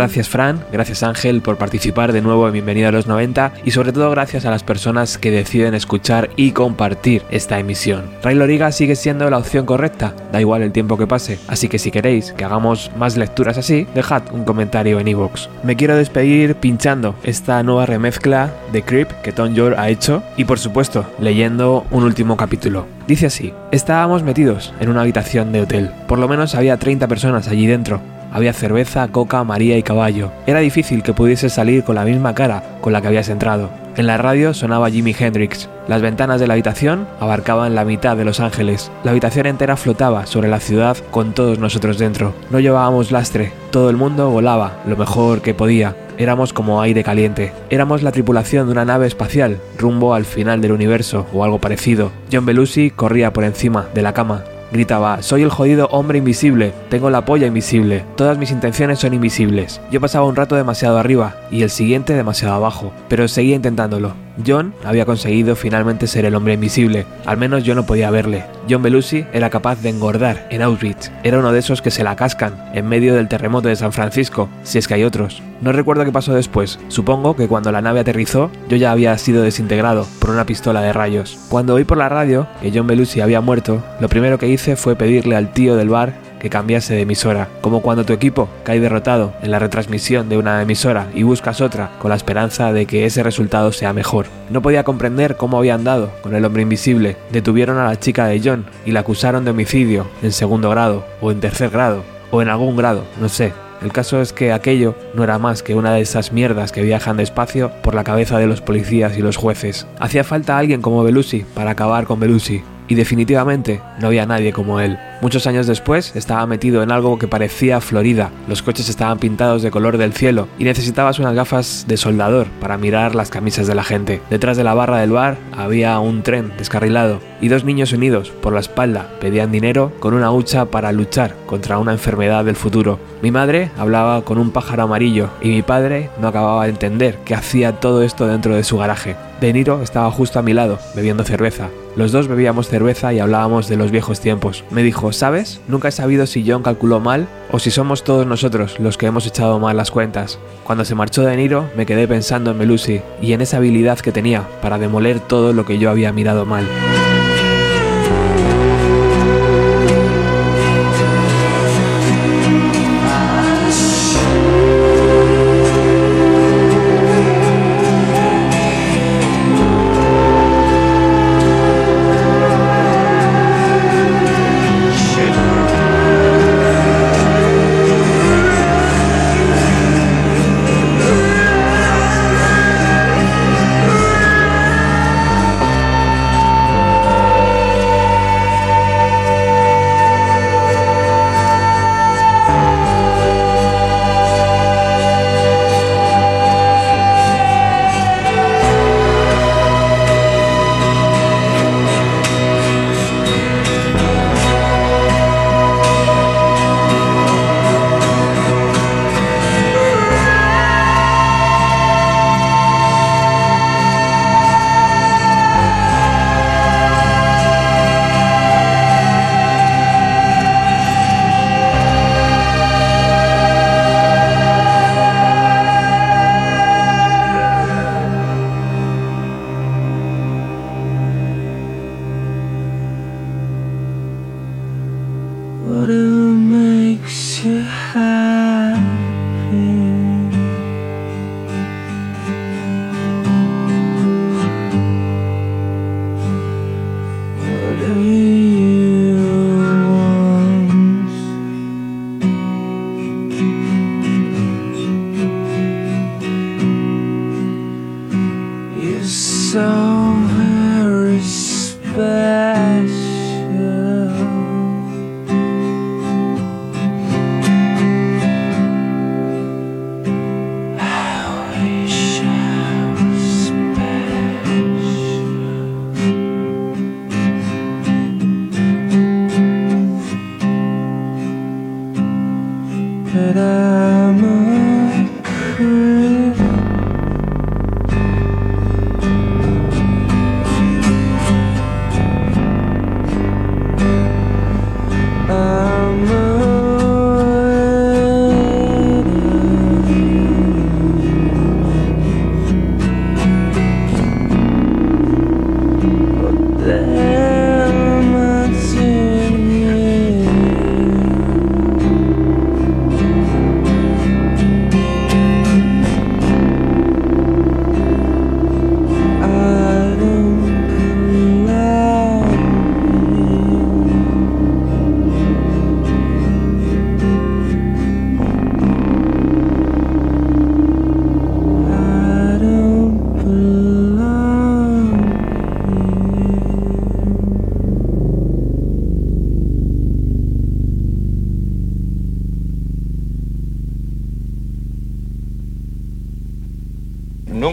Gracias Fran, gracias Ángel por participar de nuevo en Bienvenido a los 90 y sobre todo gracias a las personas que deciden escuchar y compartir esta emisión. Ray Loriga sigue siendo la opción correcta, da igual el tiempo que pase, así que si queréis que hagamos más lecturas así, dejad un comentario en iVoox. Me quiero despedir pinchando esta nueva remezcla de Creep que Tom York ha hecho y por supuesto leyendo un último capítulo. Dice así, estábamos metidos en una habitación de hotel, por lo menos había 30 personas allí dentro, había cerveza, coca, María y caballo. Era difícil que pudieses salir con la misma cara con la que habías entrado. En la radio sonaba Jimi Hendrix. Las ventanas de la habitación abarcaban la mitad de Los Ángeles. La habitación entera flotaba sobre la ciudad con todos nosotros dentro. No llevábamos lastre. Todo el mundo volaba lo mejor que podía. Éramos como aire caliente. Éramos la tripulación de una nave espacial, rumbo al final del universo o algo parecido. John Belushi corría por encima de la cama. Gritaba, soy el jodido hombre invisible, tengo la polla invisible, todas mis intenciones son invisibles. Yo pasaba un rato demasiado arriba y el siguiente demasiado abajo, pero seguía intentándolo. John había conseguido finalmente ser el hombre invisible, al menos yo no podía verle. John Belushi era capaz de engordar en Auschwitz, era uno de esos que se la cascan en medio del terremoto de San Francisco, si es que hay otros. No recuerdo qué pasó después, supongo que cuando la nave aterrizó yo ya había sido desintegrado por una pistola de rayos. Cuando oí por la radio que John Belushi había muerto, lo primero que hice fue pedirle al tío del bar que cambiase de emisora, como cuando tu equipo cae derrotado en la retransmisión de una emisora y buscas otra con la esperanza de que ese resultado sea mejor. No podía comprender cómo habían dado con el hombre invisible, detuvieron a la chica de John y la acusaron de homicidio en segundo grado o en tercer grado o en algún grado, no sé. El caso es que aquello no era más que una de esas mierdas que viajan despacio por la cabeza de los policías y los jueces. Hacía falta alguien como Belusi para acabar con Belusi, y definitivamente no había nadie como él. Muchos años después estaba metido en algo que parecía Florida, los coches estaban pintados de color del cielo y necesitabas unas gafas de soldador para mirar las camisas de la gente. Detrás de la barra del bar había un tren descarrilado y dos niños unidos por la espalda pedían dinero con una hucha para luchar contra una enfermedad del futuro. Mi madre hablaba con un pájaro amarillo y mi padre no acababa de entender que hacía todo esto dentro de su garaje. De Niro estaba justo a mi lado, bebiendo cerveza. Los dos bebíamos cerveza y hablábamos de los viejos tiempos. Me dijo, ¿sabes? Nunca he sabido si John calculó mal o si somos todos nosotros los que hemos echado mal las cuentas. Cuando se marchó De Niro, me quedé pensando en Melusi y en esa habilidad que tenía para demoler todo lo que yo había mirado mal.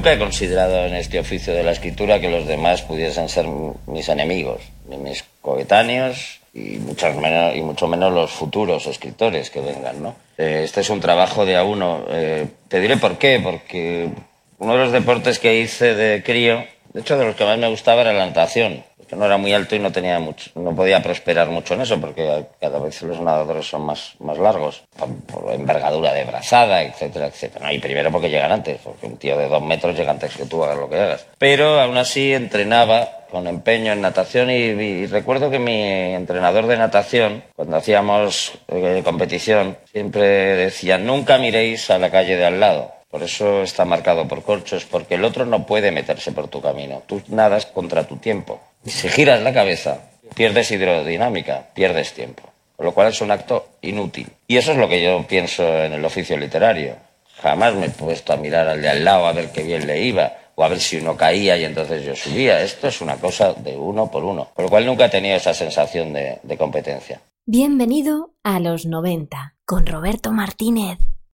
Nunca he considerado en este oficio de la escritura que los demás pudiesen ser mis enemigos, ni mis coetáneos y, menos, y mucho menos los futuros escritores que vengan. ¿no? Eh, Este es un trabajo de a uno. Eh, te diré por qué, porque uno de los deportes que hice de crío, de hecho de los que más me gustaba era la natación. Porque no era muy alto y no, tenía mucho, podía prosperar mucho en eso, porque cada vez los nadadores son más, más largos, por, envergadura de brazada, etcétera, etcétera. No, y primero porque llegan antes, porque un tío de dos metros llega antes que tú hagas lo que hagas. Pero aún así entrenaba con empeño en natación y, y recuerdo que mi entrenador de natación, cuando hacíamos eh, competición, siempre decía, nunca miréis a la calle de al lado. Por eso está marcado por corchos, porque el otro no puede meterse por tu camino. Tú nadas contra tu tiempo. Y si giras la cabeza, pierdes hidrodinámica, pierdes tiempo. con lo cual es un acto inútil. Y eso es lo que yo pienso en el oficio literario. Jamás me he puesto a mirar al de al lado a ver qué bien le iba o a ver si uno caía y entonces yo subía. Esto es una cosa de uno por uno, con lo cual nunca he tenido esa sensación de, de competencia. Bienvenido a los 90 con Roberto Martínez.